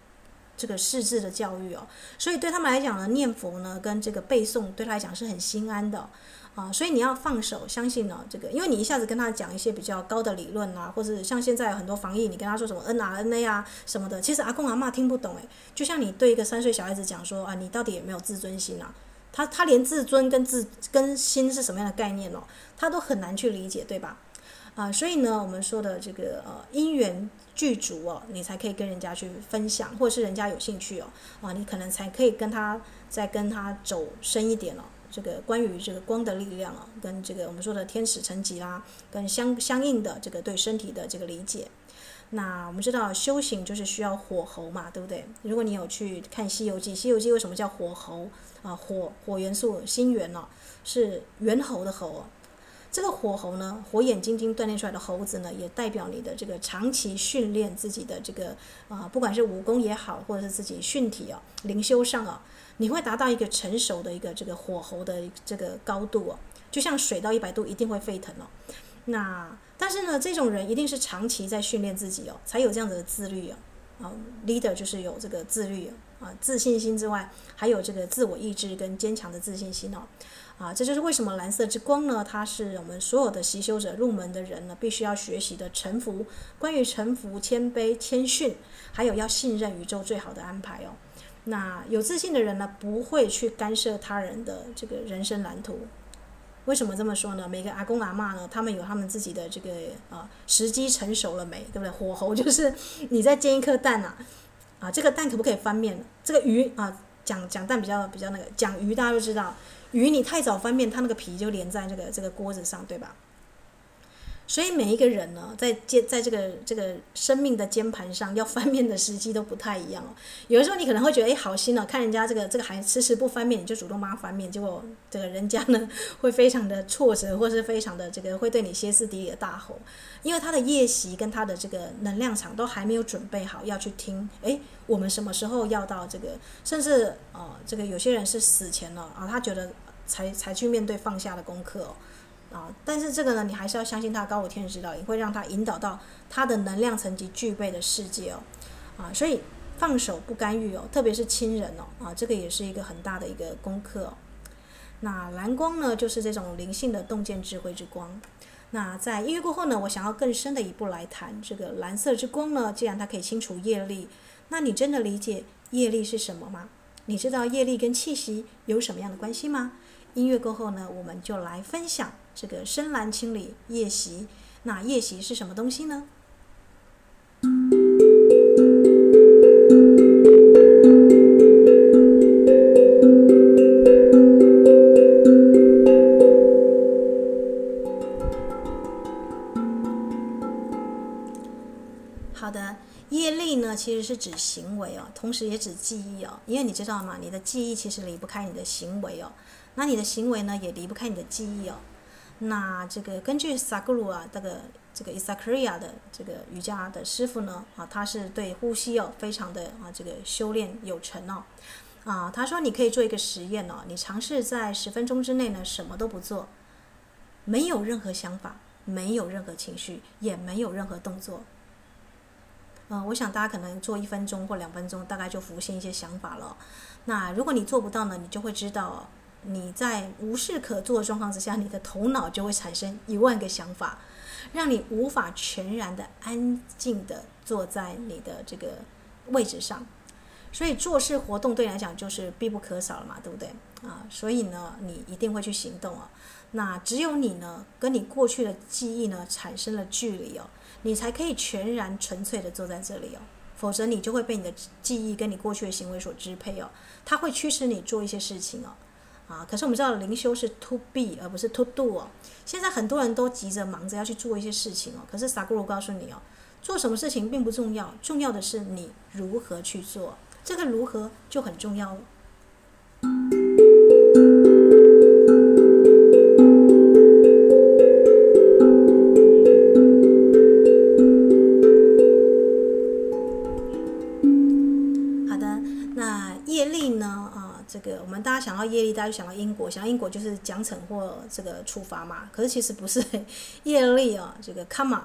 A: 这个识字的教育哦，所以对他们来讲呢，念佛呢跟这个背诵对他来讲是很心安的。啊，所以你要放手，相信呢，这个，因为你一下子跟他讲一些比较高的理论啊，或者像现在很多防疫，你跟他说什么 n r n a 啊什么的，其实阿公阿嬷听不懂诶，就像你对一个三岁小孩子讲说啊，你到底有没有自尊心啊？他他连自尊跟自跟心是什么样的概念哦，他都很难去理解，对吧？啊，所以呢，我们说的这个呃因缘具足哦，你才可以跟人家去分享，或者是人家有兴趣哦，啊，你可能才可以跟他再跟他走深一点哦。这个关于这个光的力量啊，跟这个我们说的天使层级啦，跟相相应的这个对身体的这个理解。那我们知道修行就是需要火候嘛，对不对？如果你有去看《西游记》，《西游记》为什么叫火候啊？火火元素心元哦，是猿猴的猴。这个火候呢，火眼金睛锻炼出来的猴子呢，也代表你的这个长期训练自己的这个啊，不管是武功也好，或者是自己训体啊，灵修上啊。你会达到一个成熟的一个这个火候的这个高度哦，就像水到一百度一定会沸腾哦。那但是呢，这种人一定是长期在训练自己哦，才有这样子的自律哦。啊，leader 就是有这个自律啊，自信心之外，还有这个自我意志跟坚强的自信心哦。啊，这就是为什么蓝色之光呢？它是我们所有的习修者入门的人呢，必须要学习的臣服。关于臣服、谦卑、谦逊，还有要信任宇宙最好的安排哦。那有自信的人呢，不会去干涉他人的这个人生蓝图。为什么这么说呢？每个阿公阿嬷呢，他们有他们自己的这个啊时机成熟了没，对不对？火候 就是你在煎一颗蛋啊，啊这个蛋可不可以翻面？这个鱼啊，讲讲蛋比较比较那个，讲鱼大家都知道，鱼你太早翻面，它那个皮就连在这个这个锅子上，对吧？所以每一个人呢，在肩在这个这个生命的键盘上要翻面的时机都不太一样。有的时候你可能会觉得，哎，好心哦，看人家这个这个还迟迟不翻面，你就主动帮他翻面，结果这个人家呢会非常的挫折，或是非常的这个会对你歇斯底里的大吼，因为他的夜袭跟他的这个能量场都还没有准备好要去听。哎，我们什么时候要到这个？甚至哦，这个有些人是死前了啊，他觉得才才去面对放下的功课。啊，但是这个呢，你还是要相信他高我天使指导，也会让他引导到他的能量层级具备的世界哦。啊，所以放手不干预哦，特别是亲人哦，啊，这个也是一个很大的一个功课。那蓝光呢，就是这种灵性的洞见智慧之光。那在音乐过后呢，我想要更深的一步来谈这个蓝色之光呢。既然它可以清除业力，那你真的理解业力是什么吗？你知道业力跟气息有什么样的关系吗？音乐过后呢，我们就来分享。这个深蓝清理夜袭，那夜袭是什么东西呢？好的，业力呢，其实是指行为哦，同时也指记忆哦，因为你知道吗？你的记忆其实离不开你的行为哦，那你的行为呢，也离不开你的记忆哦。那这个根据萨古鲁啊，这个这个伊萨克利亚的这个瑜伽的师傅呢，啊，他是对呼吸哦非常的啊这个修炼有成哦，啊，他说你可以做一个实验哦，你尝试在十分钟之内呢什么都不做，没有任何想法，没有任何情绪，也没有任何动作。嗯，我想大家可能做一分钟或两分钟，大概就浮现一些想法了。那如果你做不到呢，你就会知道。你在无事可做的状况之下，你的头脑就会产生一万个想法，让你无法全然的安静的坐在你的这个位置上。所以做事活动对你来讲就是必不可少了嘛，对不对啊？所以呢，你一定会去行动啊。那只有你呢，跟你过去的记忆呢产生了距离哦，你才可以全然纯粹的坐在这里哦。否则你就会被你的记忆跟你过去的行为所支配哦，它会驱使你做一些事情哦。啊，可是我们知道灵修是 to be 而不是 to do 哦。现在很多人都急着忙着要去做一些事情哦，可是萨古鲁告诉你哦，做什么事情并不重要，重要的是你如何去做，这个如何就很重要了这个我们大家想到业力，大家就想到因果，想到因果就是奖惩或这个处罚嘛。可是其实不是 业力啊，这个 Kama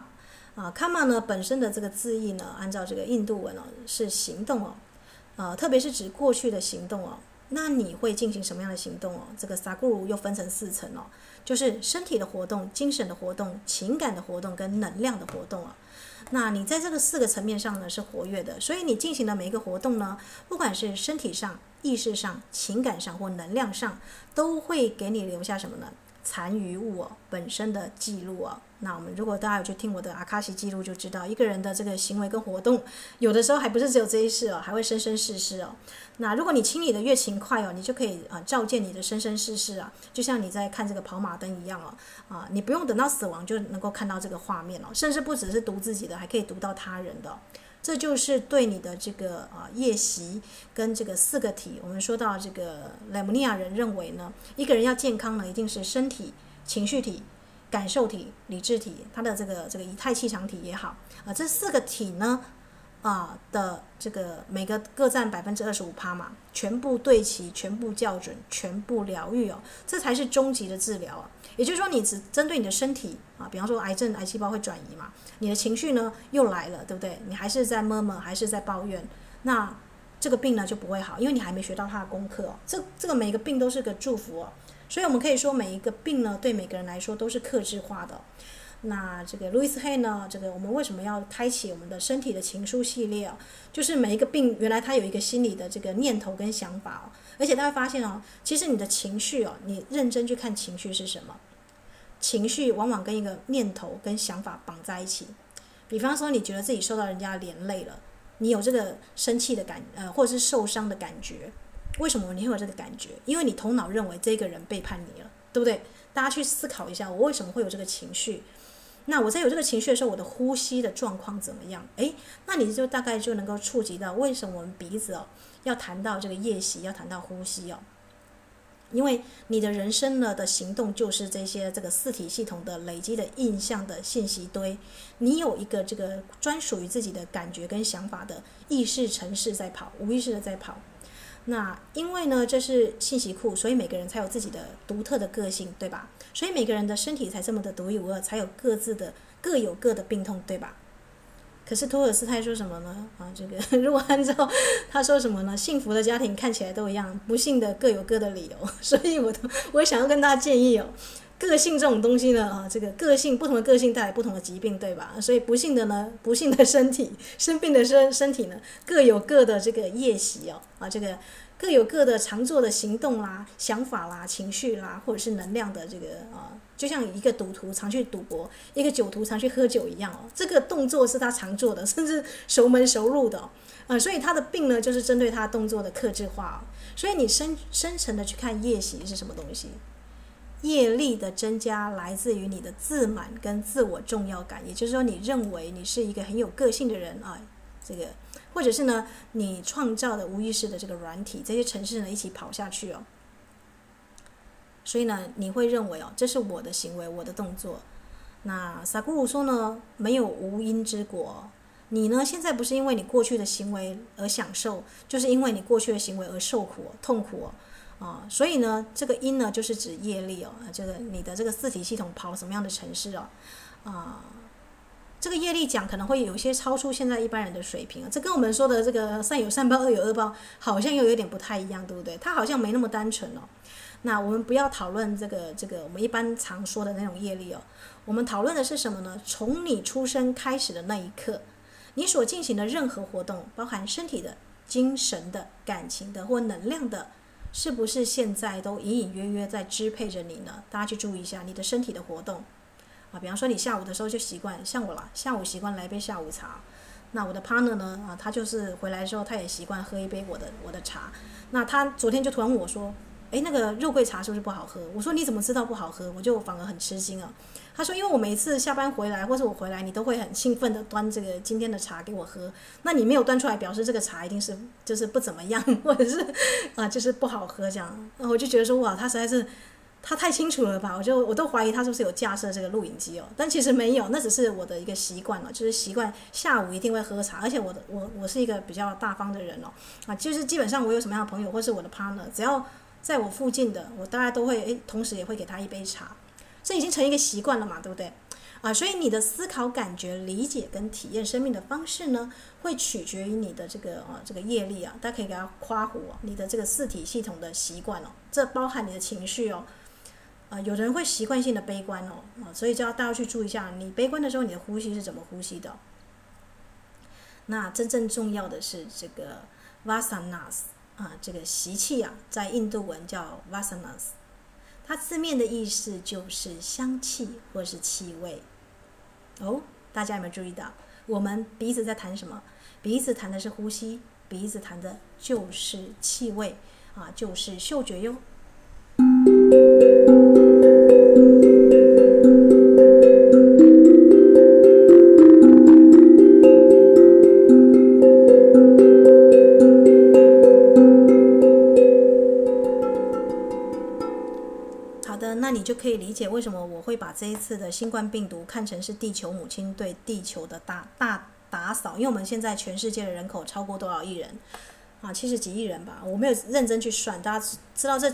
A: 啊，Kama 呢本身的这个字义呢，按照这个印度文哦，是行动哦，啊，特别是指过去的行动哦。那你会进行什么样的行动哦？这个萨古鲁又分成四层哦，就是身体的活动、精神的活动、情感的活动跟能量的活动啊。那你在这个四个层面上呢是活跃的，所以你进行的每一个活动呢，不管是身体上、意识上、情感上或能量上，都会给你留下什么呢？残余物哦，本身的记录哦。那我们如果大家有去听我的阿卡西记录，就知道一个人的这个行为跟活动，有的时候还不是只有这一世哦，还会生生世世哦。那如果你清理的越勤快哦，你就可以啊照见你的生生世世啊，就像你在看这个跑马灯一样哦，啊，你不用等到死亡就能够看到这个画面哦，甚至不只是读自己的，还可以读到他人的。这就是对你的这个啊业习跟这个四个体，我们说到这个莱姆尼亚人认为呢，一个人要健康呢，一定是身体、情绪体、感受体、理智体，他的这个这个以太气场体也好啊，这四个体呢啊的这个每个各占百分之二十五趴嘛，全部对齐，全部校准，全部疗愈哦，这才是终极的治疗啊。也就是说，你只针对你的身体比方说癌症、癌细胞会转移嘛，你的情绪呢又来了，对不对？你还是在闷闷还是在抱怨，那这个病呢就不会好，因为你还没学到它的功课哦。这这个每个病都是个祝福哦，所以我们可以说每一个病呢，对每个人来说都是克制化的。那这个路易斯黑呢，这个我们为什么要开启我们的身体的情书系列啊？就是每一个病原来它有一个心理的这个念头跟想法哦。而且大家发现哦，其实你的情绪哦，你认真去看情绪是什么？情绪往往跟一个念头跟想法绑在一起。比方说，你觉得自己受到人家连累了，你有这个生气的感，呃，或者是受伤的感觉。为什么你会有这个感觉？因为你头脑认为这个人背叛你了，对不对？大家去思考一下，我为什么会有这个情绪？那我在有这个情绪的时候，我的呼吸的状况怎么样？诶，那你就大概就能够触及到为什么我们鼻子哦要谈到这个夜袭，要谈到呼吸哦。因为你的人生呢的行动就是这些这个四体系统的累积的印象的信息堆，你有一个这个专属于自己的感觉跟想法的意识城市在跑，无意识的在跑。那因为呢这是信息库，所以每个人才有自己的独特的个性，对吧？所以每个人的身体才这么的独一无二，才有各自的各有各的病痛，对吧？可是托尔斯泰说什么呢？啊，这个 如果按照他说什么呢？幸福的家庭看起来都一样，不幸的各有各的理由。所以我都我想要跟大家建议哦，个性这种东西呢，啊，这个个性不同的个性带来不同的疾病，对吧？所以不幸的呢，不幸的身体 生病的身身体呢，各有各的这个夜袭哦，啊，这个。各有各的常做的行动啦、想法啦、情绪啦，或者是能量的这个啊，就像一个赌徒常去赌博，一个酒徒常去喝酒一样哦。这个动作是他常做的，甚至熟门熟路的啊。所以他的病呢，就是针对他动作的克制化。所以你深深层的去看业习是什么东西？业力的增加来自于你的自满跟自我重要感，也就是说，你认为你是一个很有个性的人啊，这个。或者是呢，你创造的无意识的这个软体，这些程式呢一起跑下去哦。所以呢，你会认为哦，这是我的行为，我的动作。那萨古鲁说呢，没有无因之果。你呢，现在不是因为你过去的行为而享受，就是因为你过去的行为而受苦、痛苦哦。啊，所以呢，这个因呢，就是指业力哦，这个你的这个四体系统跑什么样的程式哦，啊。这个业力讲可能会有一些超出现在一般人的水平，这跟我们说的这个善有善报，恶有恶报，好像又有点不太一样，对不对？它好像没那么单纯哦。那我们不要讨论这个这个我们一般常说的那种业力哦，我们讨论的是什么呢？从你出生开始的那一刻，你所进行的任何活动，包含身体的、精神的、感情的或能量的，是不是现在都隐隐约约在支配着你呢？大家去注意一下你的身体的活动。啊，比方说你下午的时候就习惯，像我啦，下午习惯来杯下午茶。那我的 partner 呢？啊，他就是回来的时候，他也习惯喝一杯我的我的茶。那他昨天就突然问我说：“诶，那个肉桂茶是不是不好喝？”我说：“你怎么知道不好喝？”我就反而很吃惊啊。他说：“因为我每次下班回来，或是我回来，你都会很兴奋地端这个今天的茶给我喝。那你没有端出来，表示这个茶一定是就是不怎么样，或者是啊，就是不好喝这样。那我就觉得说，哇，他实在是。他太清楚了吧？我就我都怀疑他是不是有架设这个录影机哦，但其实没有，那只是我的一个习惯了，就是习惯下午一定会喝茶，而且我的我我是一个比较大方的人哦，啊，就是基本上我有什么样的朋友或是我的 partner，只要在我附近的，我大概都会诶，同时也会给他一杯茶，这已经成一个习惯了嘛，对不对？啊，所以你的思考、感觉、理解跟体验生命的方式呢，会取决于你的这个啊这个业力啊，大家可以给他夸胡哦，你的这个四体系统的习惯哦，这包含你的情绪哦。啊，有人会习惯性的悲观哦，啊，所以就要大家去注意一下，你悲观的时候，你的呼吸是怎么呼吸的？那真正重要的是这个 vasanas 啊，这个习气啊，在印度文叫 vasanas，它字面的意思就是香气或是气味。哦，大家有没有注意到？我们鼻子在谈什么？鼻子谈的是呼吸，鼻子谈的就是气味啊，就是嗅觉哟。你就可以理解为什么我会把这一次的新冠病毒看成是地球母亲对地球的大大打扫，因为我们现在全世界的人口超过多少亿人啊？七十几亿人吧，我没有认真去算。大家知道这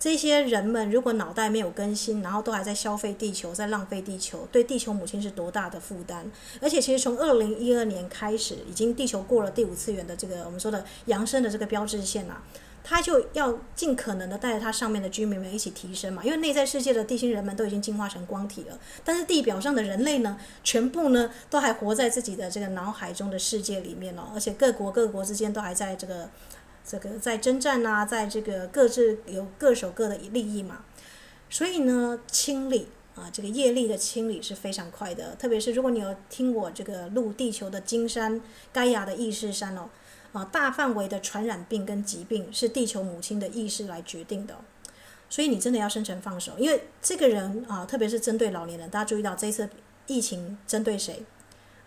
A: 这些人们如果脑袋没有更新，然后都还在消费地球，在浪费地球，对地球母亲是多大的负担？而且其实从二零一二年开始，已经地球过了第五次元的这个我们说的扬升的这个标志线了。他就要尽可能的带着他上面的居民们一起提升嘛，因为内在世界的地心人们都已经进化成光体了，但是地表上的人类呢，全部呢都还活在自己的这个脑海中的世界里面哦，而且各国各国之间都还在这个这个在征战啊，在这个各自有各守各的利益嘛，所以呢，清理啊，这个业力的清理是非常快的，特别是如果你有听我这个录地球的金山盖亚的意识山哦。啊，大范围的传染病跟疾病是地球母亲的意识来决定的，所以你真的要生辰放手，因为这个人啊，特别是针对老年人，大家注意到这一次疫情针对谁？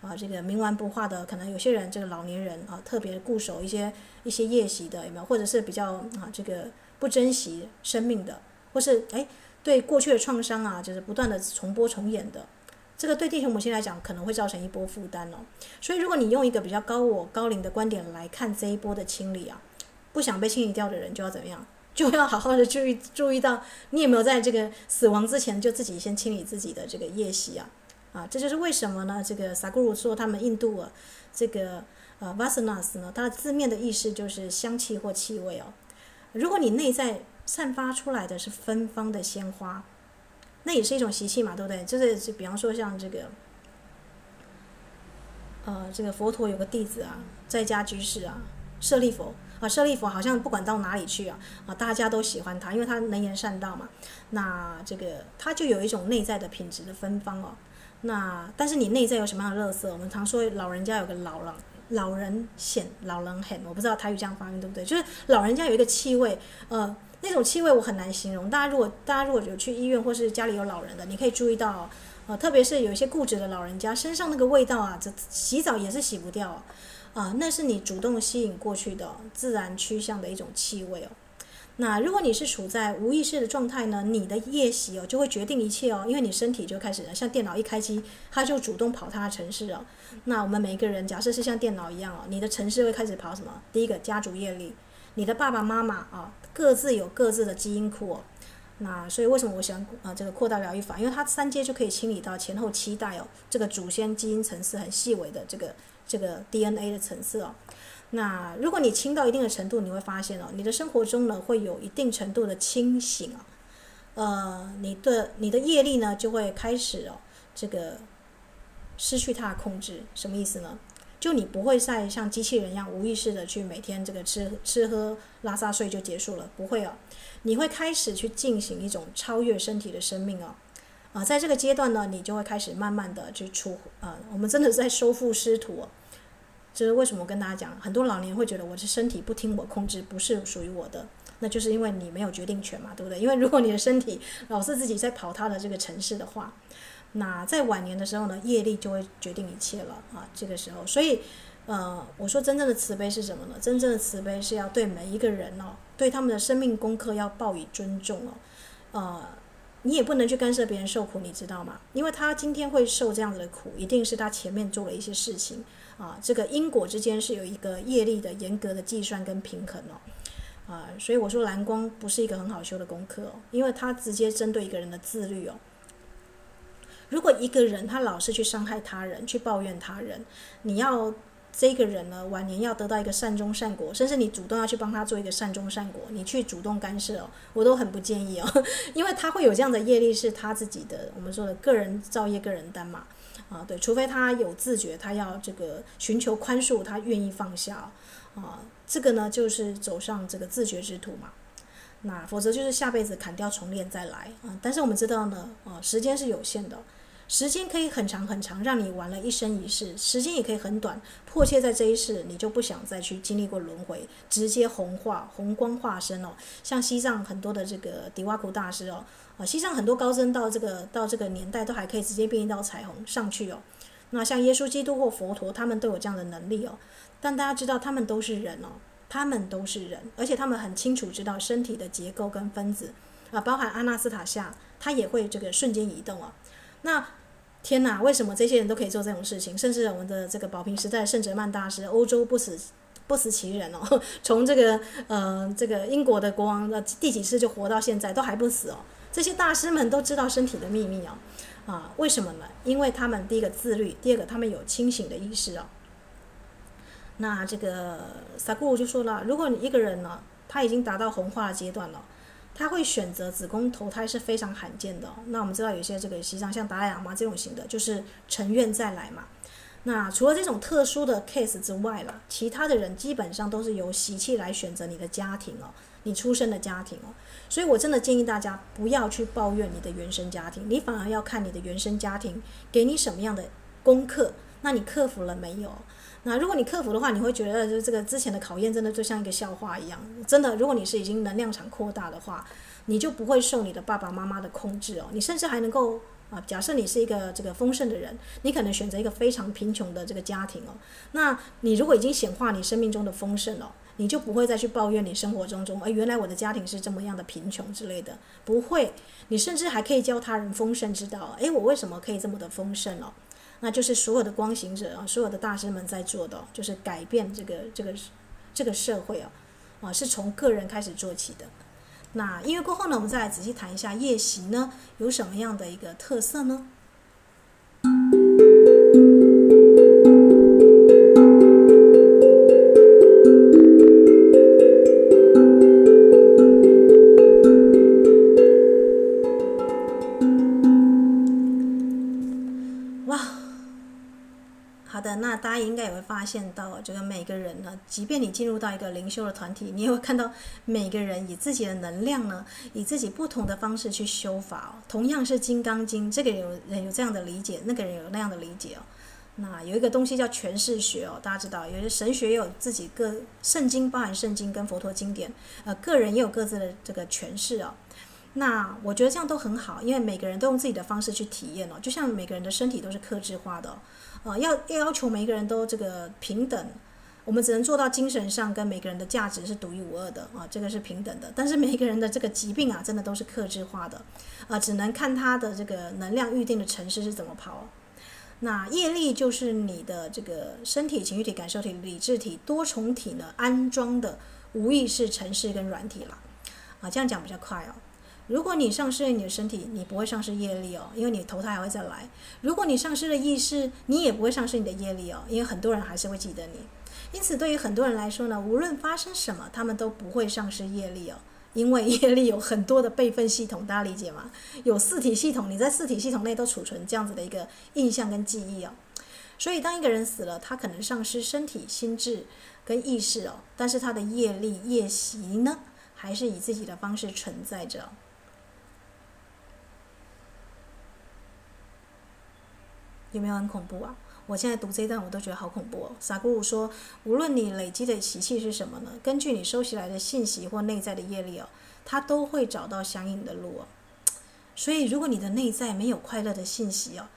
A: 啊，这个冥顽不化的，可能有些人这个老年人啊，特别固守一些一些夜袭的，有没有？或者是比较啊这个不珍惜生命的，或是哎对过去的创伤啊，就是不断的重播重演的，这个对地球母亲来讲可能会造成一波负担哦。所以如果你用一个比较高我高龄的观点来看这一波的清理啊，不想被清理掉的人就要怎么样？就要好好的注意注意到你有没有在这个死亡之前就自己先清理自己的这个业习啊。啊，这就是为什么呢？这个萨古鲁说他们印度啊，这个呃 vasanas 呢，它的字面的意思就是香气或气味哦。如果你内在散发出来的是芬芳的鲜花，那也是一种习气嘛，对不对？就是比方说像这个，呃，这个佛陀有个弟子啊，在家居士啊，舍利佛啊，舍利佛好像不管到哪里去啊，啊，大家都喜欢他，因为他能言善道嘛。那这个他就有一种内在的品质的芬芳哦。那但是你内在有什么样的乐色？我们常说老人家有个老狼，老人显，老人很，我不知道台语这样发音对不对？就是老人家有一个气味，呃，那种气味我很难形容。大家如果大家如果有去医院或是家里有老人的，你可以注意到，呃，特别是有一些固执的老人家身上那个味道啊，这洗澡也是洗不掉啊，呃，那是你主动吸引过去的自然趋向的一种气味哦。那如果你是处在无意识的状态呢，你的业习哦就会决定一切哦，因为你身体就开始了，像电脑一开机，它就主动跑它的城市哦。那我们每一个人，假设是像电脑一样哦，你的城市会开始跑什么？第一个家族业力，你的爸爸妈妈啊，各自有各自的基因库哦。那所以为什么我喜欢啊这个扩大疗愈法？因为它三阶就可以清理到前后七代哦，这个祖先基因层次很细微的这个这个 DNA 的层次哦。那如果你清到一定的程度，你会发现哦，你的生活中呢会有一定程度的清醒啊，呃，你的你的业力呢就会开始哦，这个失去它的控制，什么意思呢？就你不会再像机器人一样无意识的去每天这个吃吃喝拉撒睡就结束了，不会哦，你会开始去进行一种超越身体的生命哦，啊，在这个阶段呢，你就会开始慢慢的去出啊，我们真的在收复失土。这是为什么我跟大家讲，很多老年人会觉得我的身体不听我控制，不是属于我的，那就是因为你没有决定权嘛，对不对？因为如果你的身体老是自己在跑他的这个城市的话，那在晚年的时候呢，业力就会决定一切了啊。这个时候，所以呃，我说真正的慈悲是什么呢？真正的慈悲是要对每一个人哦，对他们的生命功课要报以尊重哦，呃，你也不能去干涉别人受苦，你知道吗？因为他今天会受这样子的苦，一定是他前面做了一些事情。啊，这个因果之间是有一个业力的严格的计算跟平衡哦，啊，所以我说蓝光不是一个很好修的功课哦，因为它直接针对一个人的自律哦。如果一个人他老是去伤害他人，去抱怨他人，你要这个人呢晚年要得到一个善终善果，甚至你主动要去帮他做一个善终善果，你去主动干涉哦，我都很不建议哦，因为他会有这样的业力是他自己的，我们说的个人造业个人担嘛。啊，对，除非他有自觉，他要这个寻求宽恕，他愿意放下，啊，这个呢就是走上这个自觉之途嘛。那否则就是下辈子砍掉重练再来啊。但是我们知道呢，啊，时间是有限的，时间可以很长很长，让你玩了一生一世；时间也可以很短，迫切在这一世，你就不想再去经历过轮回，直接红化红光化身哦。像西藏很多的这个迪瓦古大师哦。啊，西藏很多高僧到这个到这个年代都还可以直接变一道彩虹上去哦。那像耶稣基督或佛陀，他们都有这样的能力哦。但大家知道，他们都是人哦，他们都是人，而且他们很清楚知道身体的结构跟分子啊，包含阿纳斯塔夏，他也会这个瞬间移动哦。那天哪，为什么这些人都可以做这种事情？甚至我们的这个宝瓶时代圣哲曼大师，欧洲不死不死奇人哦，从这个呃这个英国的国王的第几世就活到现在，都还不死哦。这些大师们都知道身体的秘密哦，啊，为什么呢？因为他们第一个自律，第二个他们有清醒的意识哦。那这个萨古就说了，如果你一个人呢，他已经达到红化阶段了，他会选择子宫投胎是非常罕见的。那我们知道有些这个西藏像达赖喇嘛这种型的，就是成愿再来嘛。那除了这种特殊的 case 之外了，其他的人基本上都是由习气来选择你的家庭哦，你出生的家庭哦。所以，我真的建议大家不要去抱怨你的原生家庭，你反而要看你的原生家庭给你什么样的功课，那你克服了没有？那如果你克服的话，你会觉得就这个之前的考验真的就像一个笑话一样。真的，如果你是已经能量场扩大的话，你就不会受你的爸爸妈妈的控制哦，你甚至还能够啊，假设你是一个这个丰盛的人，你可能选择一个非常贫穷的这个家庭哦。那你如果已经显化你生命中的丰盛了，你就不会再去抱怨你生活中中，哎，原来我的家庭是这么样的贫穷之类的，不会。你甚至还可以教他人丰盛之道，哎，我为什么可以这么的丰盛哦？那就是所有的光行者啊，所有的大师们在做的，就是改变这个这个这个社会啊，啊，是从个人开始做起的。那音乐过后呢，我们再来仔细谈一下夜袭呢，有什么样的一个特色呢？应该也会发现到，这个每个人呢，即便你进入到一个灵修的团体，你也会看到每个人以自己的能量呢，以自己不同的方式去修法哦。同样是《金刚经》，这个有人有这样的理解，那个人有那样的理解哦。那有一个东西叫诠释学哦，大家知道，有些神学也有自己各圣经，包含圣经跟佛陀经典，呃，个人也有各自的这个诠释哦。那我觉得这样都很好，因为每个人都用自己的方式去体验哦，就像每个人的身体都是克制化的。啊，要要要求每一个人都这个平等，我们只能做到精神上跟每个人的价值是独一无二的啊，这个是平等的。但是每一个人的这个疾病啊，真的都是克制化的啊，只能看他的这个能量预定的城市是怎么跑。那业力就是你的这个身体、情绪体、感受体、理智体多重体呢安装的无意识城市跟软体了啊，这样讲比较快哦。如果你丧失了你的身体，你不会丧失业力哦，因为你投胎还会再来。如果你丧失了意识，你也不会丧失你的业力哦，因为很多人还是会记得你。因此，对于很多人来说呢，无论发生什么，他们都不会丧失业力哦，因为业力有很多的备份系统，大家理解吗？有四体系统，你在四体系统内都储存这样子的一个印象跟记忆哦。所以，当一个人死了，他可能丧失身体、心智跟意识哦，但是他的业力业习呢，还是以自己的方式存在着。有没有很恐怖啊？我现在读这一段，我都觉得好恐怖哦。萨古鲁说，无论你累积的习气是什么呢？根据你收集来的信息或内在的业力哦，它都会找到相应的路哦。所以，如果你的内在没有快乐的信息哦，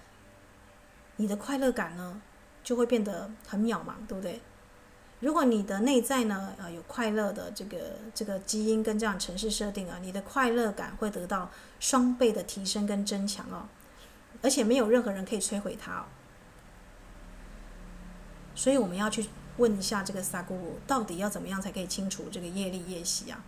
A: 你的快乐感呢，就会变得很渺茫，对不对？如果你的内在呢，呃，有快乐的这个这个基因跟这样程式设定啊，你的快乐感会得到双倍的提升跟增强哦。而且没有任何人可以摧毁它哦，所以我们要去问一下这个萨古鲁，到底要怎么样才可以清除这个业力业习啊？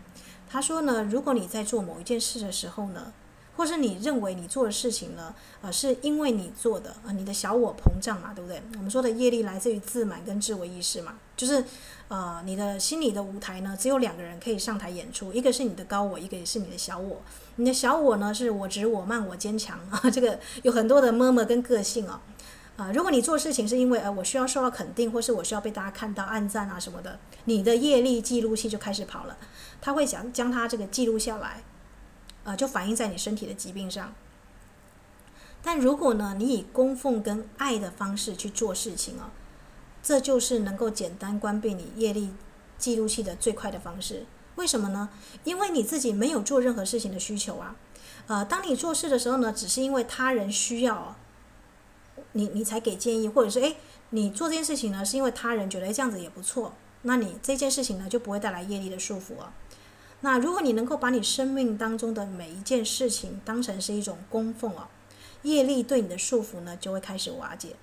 A: 他说呢，如果你在做某一件事的时候呢，或是你认为你做的事情呢，呃，是因为你做的啊，你的小我膨胀嘛，对不对？我们说的业力来自于自满跟自我意识嘛，就是呃，你的心理的舞台呢，只有两个人可以上台演出，一个是你的高我，一个也是你的小我。你的小我呢，是我执我慢我坚强啊，这个有很多的么么跟个性哦，啊，如果你做事情是因为呃我需要受到肯定，或是我需要被大家看到按赞啊什么的，你的业力记录器就开始跑了，他会想将它这个记录下来，啊，就反映在你身体的疾病上。但如果呢，你以供奉跟爱的方式去做事情哦，这就是能够简单关闭你业力记录器的最快的方式。为什么呢？因为你自己没有做任何事情的需求啊，呃，当你做事的时候呢，只是因为他人需要，你你才给建议，或者是诶，你做这件事情呢，是因为他人觉得这样子也不错，那你这件事情呢就不会带来业力的束缚啊。那如果你能够把你生命当中的每一件事情当成是一种供奉哦，业力对你的束缚呢就会开始瓦解。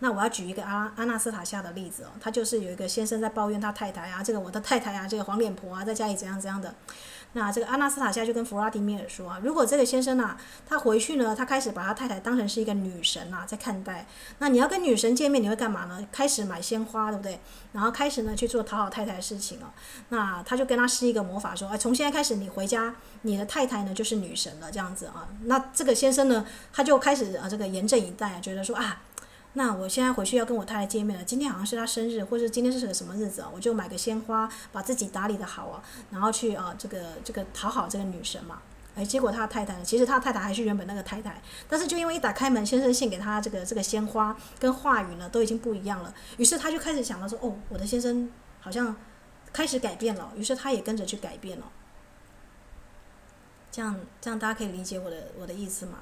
A: 那我要举一个阿阿纳斯塔下的例子哦，他就是有一个先生在抱怨他太太啊，这个我的太太啊，这个黄脸婆啊，在家里怎样怎样的。那这个阿纳斯塔夏就跟弗拉迪米尔说啊，如果这个先生啊，他回去呢，他开始把他太太当成是一个女神啊，在看待。那你要跟女神见面，你会干嘛呢？开始买鲜花，对不对？然后开始呢去做讨好太太的事情哦。那他就跟他施一个魔法，说，哎，从现在开始你回家，你的太太呢就是女神了，这样子啊。那这个先生呢，他就开始啊这个严阵以待，觉得说啊。那我现在回去要跟我太太见面了，今天好像是她生日，或者今天是个什么日子啊？我就买个鲜花，把自己打理得好啊，然后去啊这个这个讨好这个女神嘛。哎，结果他太太呢，其实他太太还是原本那个太太，但是就因为一打开门，先生献给他这个这个鲜花跟话语呢，都已经不一样了。于是他就开始想到说，哦，我的先生好像开始改变了，于是他也跟着去改变了。这样这样大家可以理解我的我的意思吗？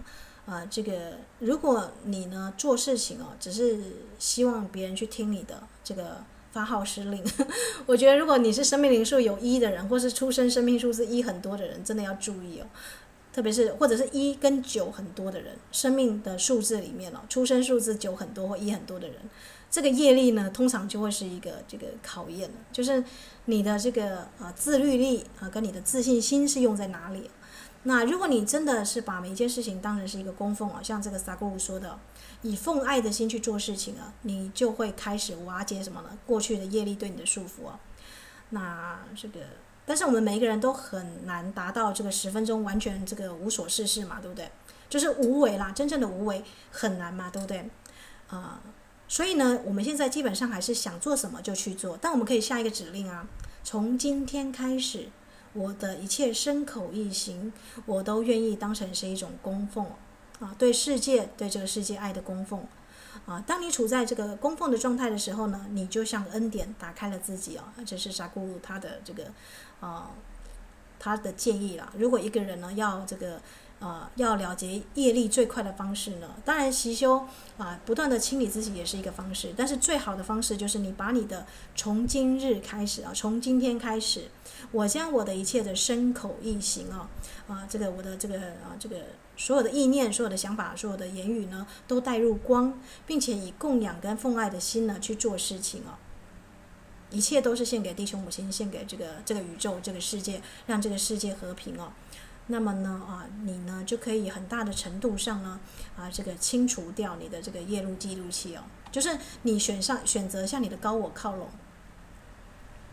A: 啊，这个如果你呢做事情哦，只是希望别人去听你的这个发号施令，我觉得如果你是生命灵数有一的人，或是出生生命数字一很多的人，真的要注意哦。特别是或者是一跟九很多的人，生命的数字里面哦，出生数字九很多或一很多的人，这个业力呢，通常就会是一个这个考验，就是你的这个啊自律力啊跟你的自信心是用在哪里。那如果你真的是把每一件事情当成是一个供奉啊，像这个萨古鲁说的，以奉爱的心去做事情啊，你就会开始瓦解什么呢？过去的业力对你的束缚啊。那这个，但是我们每一个人都很难达到这个十分钟完全这个无所事事嘛，对不对？就是无为啦，真正的无为很难嘛，对不对？啊、呃，所以呢，我们现在基本上还是想做什么就去做，但我们可以下一个指令啊，从今天开始。我的一切身口意行，我都愿意当成是一种供奉啊，对世界，对这个世界爱的供奉啊。当你处在这个供奉的状态的时候呢，你就像恩典打开了自己啊。这是扎古鲁他的这个啊，他的建议啊。如果一个人呢要这个。啊，要了结业力最快的方式呢，当然习修啊，不断的清理自己也是一个方式。但是最好的方式就是你把你的从今日开始啊，从今天开始，我将我的一切的身口意行啊，啊，这个我的这个啊，这个所有的意念、所有的想法、所有的言语呢，都带入光，并且以供养跟奉爱的心呢去做事情啊。一切都是献给弟兄母亲，献给这个这个宇宙、这个世界，让这个世界和平哦。那么呢，啊，你呢就可以很大的程度上呢，啊，这个清除掉你的这个业路记录器哦，就是你选上选择向你的高我靠拢，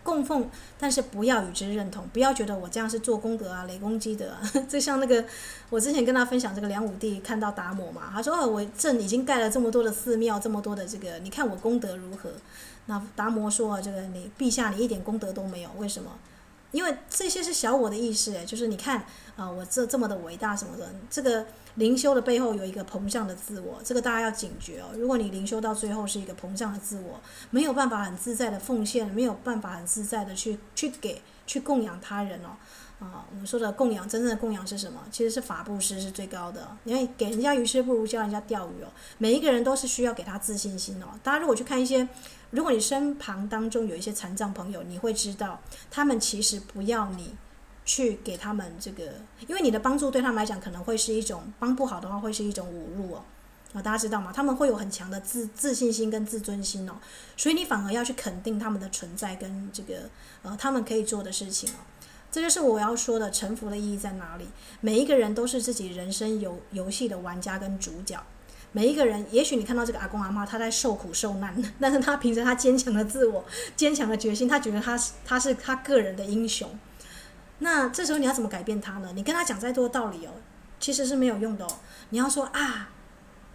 A: 供奉，但是不要与之认同，不要觉得我这样是做功德啊，累功积德啊。就像那个我之前跟他分享这个梁武帝看到达摩嘛，他说哦，我朕已经盖了这么多的寺庙，这么多的这个，你看我功德如何？那达摩说啊这个你陛下你一点功德都没有，为什么？因为这些是小我的意识，诶，就是你看啊、我这这么的伟大什么的，这个灵修的背后有一个膨胀的自我，这个大家要警觉哦。如果你灵修到最后是一个膨胀的自我，没有办法很自在的奉献，没有办法很自在的去去给去供养他人哦。啊，我们说的供养，真正的供养是什么？其实是法布施是最高的。因为给人家鱼吃不如教人家钓鱼哦。每一个人都是需要给他自信心哦。大家如果去看一些。如果你身旁当中有一些残障朋友，你会知道，他们其实不要你去给他们这个，因为你的帮助对他们来讲可能会是一种帮不好的话，会是一种侮辱哦。啊，大家知道吗？他们会有很强的自自信心跟自尊心哦，所以你反而要去肯定他们的存在跟这个呃他们可以做的事情哦。这就是我要说的臣服的意义在哪里？每一个人都是自己人生游游戏的玩家跟主角。每一个人，也许你看到这个阿公阿妈，他在受苦受难，但是他凭着他坚强的自我、坚强的决心，他觉得他是他是他个人的英雄。那这时候你要怎么改变他呢？你跟他讲再多道理哦，其实是没有用的哦。你要说啊，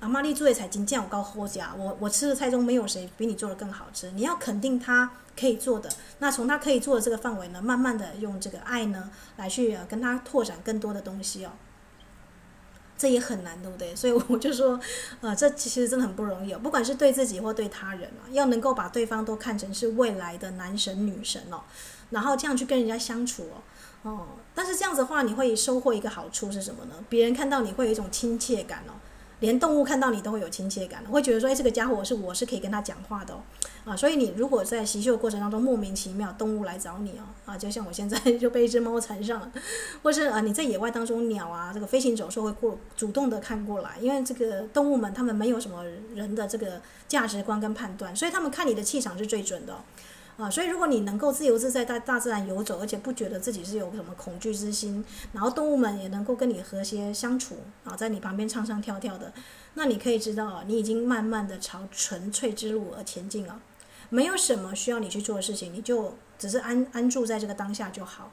A: 阿妈你做的菜真正有够好吃，我我吃的菜中没有谁比你做的更好吃。你要肯定他可以做的，那从他可以做的这个范围呢，慢慢的用这个爱呢，来去跟他拓展更多的东西哦。这也很难，对不对？所以我就说，呃，这其实真的很不容易哦。不管是对自己或对他人啊，要能够把对方都看成是未来的男神女神哦，然后这样去跟人家相处哦，哦，但是这样子的话，你会收获一个好处是什么呢？别人看到你会有一种亲切感哦。连动物看到你都会有亲切感，会觉得说，哎，这个家伙是我是可以跟他讲话的哦，啊，所以你如果在习修的过程当中莫名其妙动物来找你哦，啊，就像我现在 就被一只猫缠上了，或是啊你在野外当中鸟啊这个飞行走兽会过主动的看过来，因为这个动物们他们没有什么人的这个价值观跟判断，所以他们看你的气场是最准的。啊，所以如果你能够自由自在在大自然游走，而且不觉得自己是有什么恐惧之心，然后动物们也能够跟你和谐相处啊，在你旁边唱唱跳跳的，那你可以知道啊，你已经慢慢的朝纯粹之路而前进了，没有什么需要你去做的事情，你就只是安安住在这个当下就好。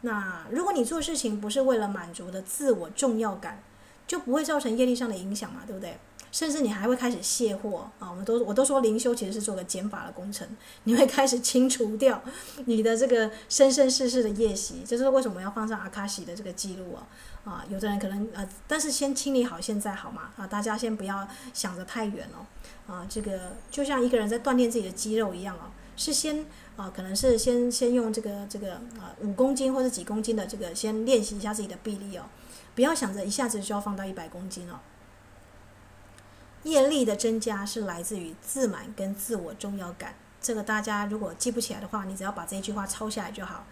A: 那如果你做事情不是为了满足的自我重要感，就不会造成业力上的影响嘛，对不对？甚至你还会开始卸货啊！我们都我都说灵修其实是做个减法的工程，你会开始清除掉你的这个生生世世的业习，这是为什么要放上阿卡西的这个记录啊？啊，有的人可能呃，但是先清理好现在好吗？啊，大家先不要想得太远哦。啊，这个就像一个人在锻炼自己的肌肉一样哦，是先啊，可能是先先用这个这个啊五公斤或者几公斤的这个先练习一下自己的臂力哦，不要想着一下子就要放到一百公斤哦。业力的增加是来自于自满跟自我重要感。这个大家如果记不起来的话，你只要把这一句话抄下来就好。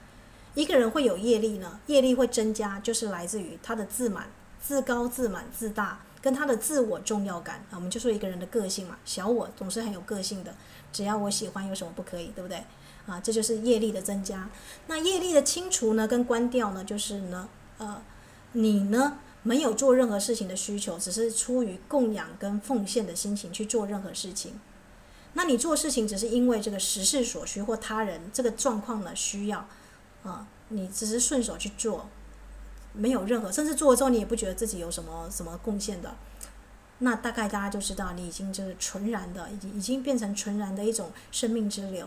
A: 一个人会有业力呢，业力会增加，就是来自于他的自满、自高自满、自大，跟他的自我重要感啊。我们就说一个人的个性嘛，小我总是很有个性的，只要我喜欢，有什么不可以，对不对？啊，这就是业力的增加。那业力的清除呢，跟关掉呢，就是呢，呃，你呢没有做任何事情的需求，只是出于供养跟奉献的心情去做任何事情。那你做事情只是因为这个时事所需或他人这个状况呢需要，啊，你只是顺手去做，没有任何，甚至做了之后你也不觉得自己有什么什么贡献的，那大概大家就知道你已经就是纯然的，已经已经变成纯然的一种生命之流。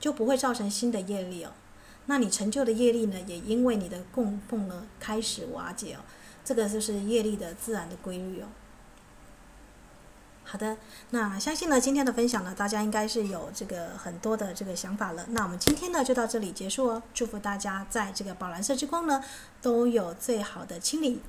A: 就不会造成新的业力哦，那你成就的业力呢，也因为你的供奉呢开始瓦解哦，这个就是业力的自然的规律哦。好的，那相信呢今天的分享呢，大家应该是有这个很多的这个想法了。那我们今天呢就到这里结束哦，祝福大家在这个宝蓝色之光呢都有最好的清理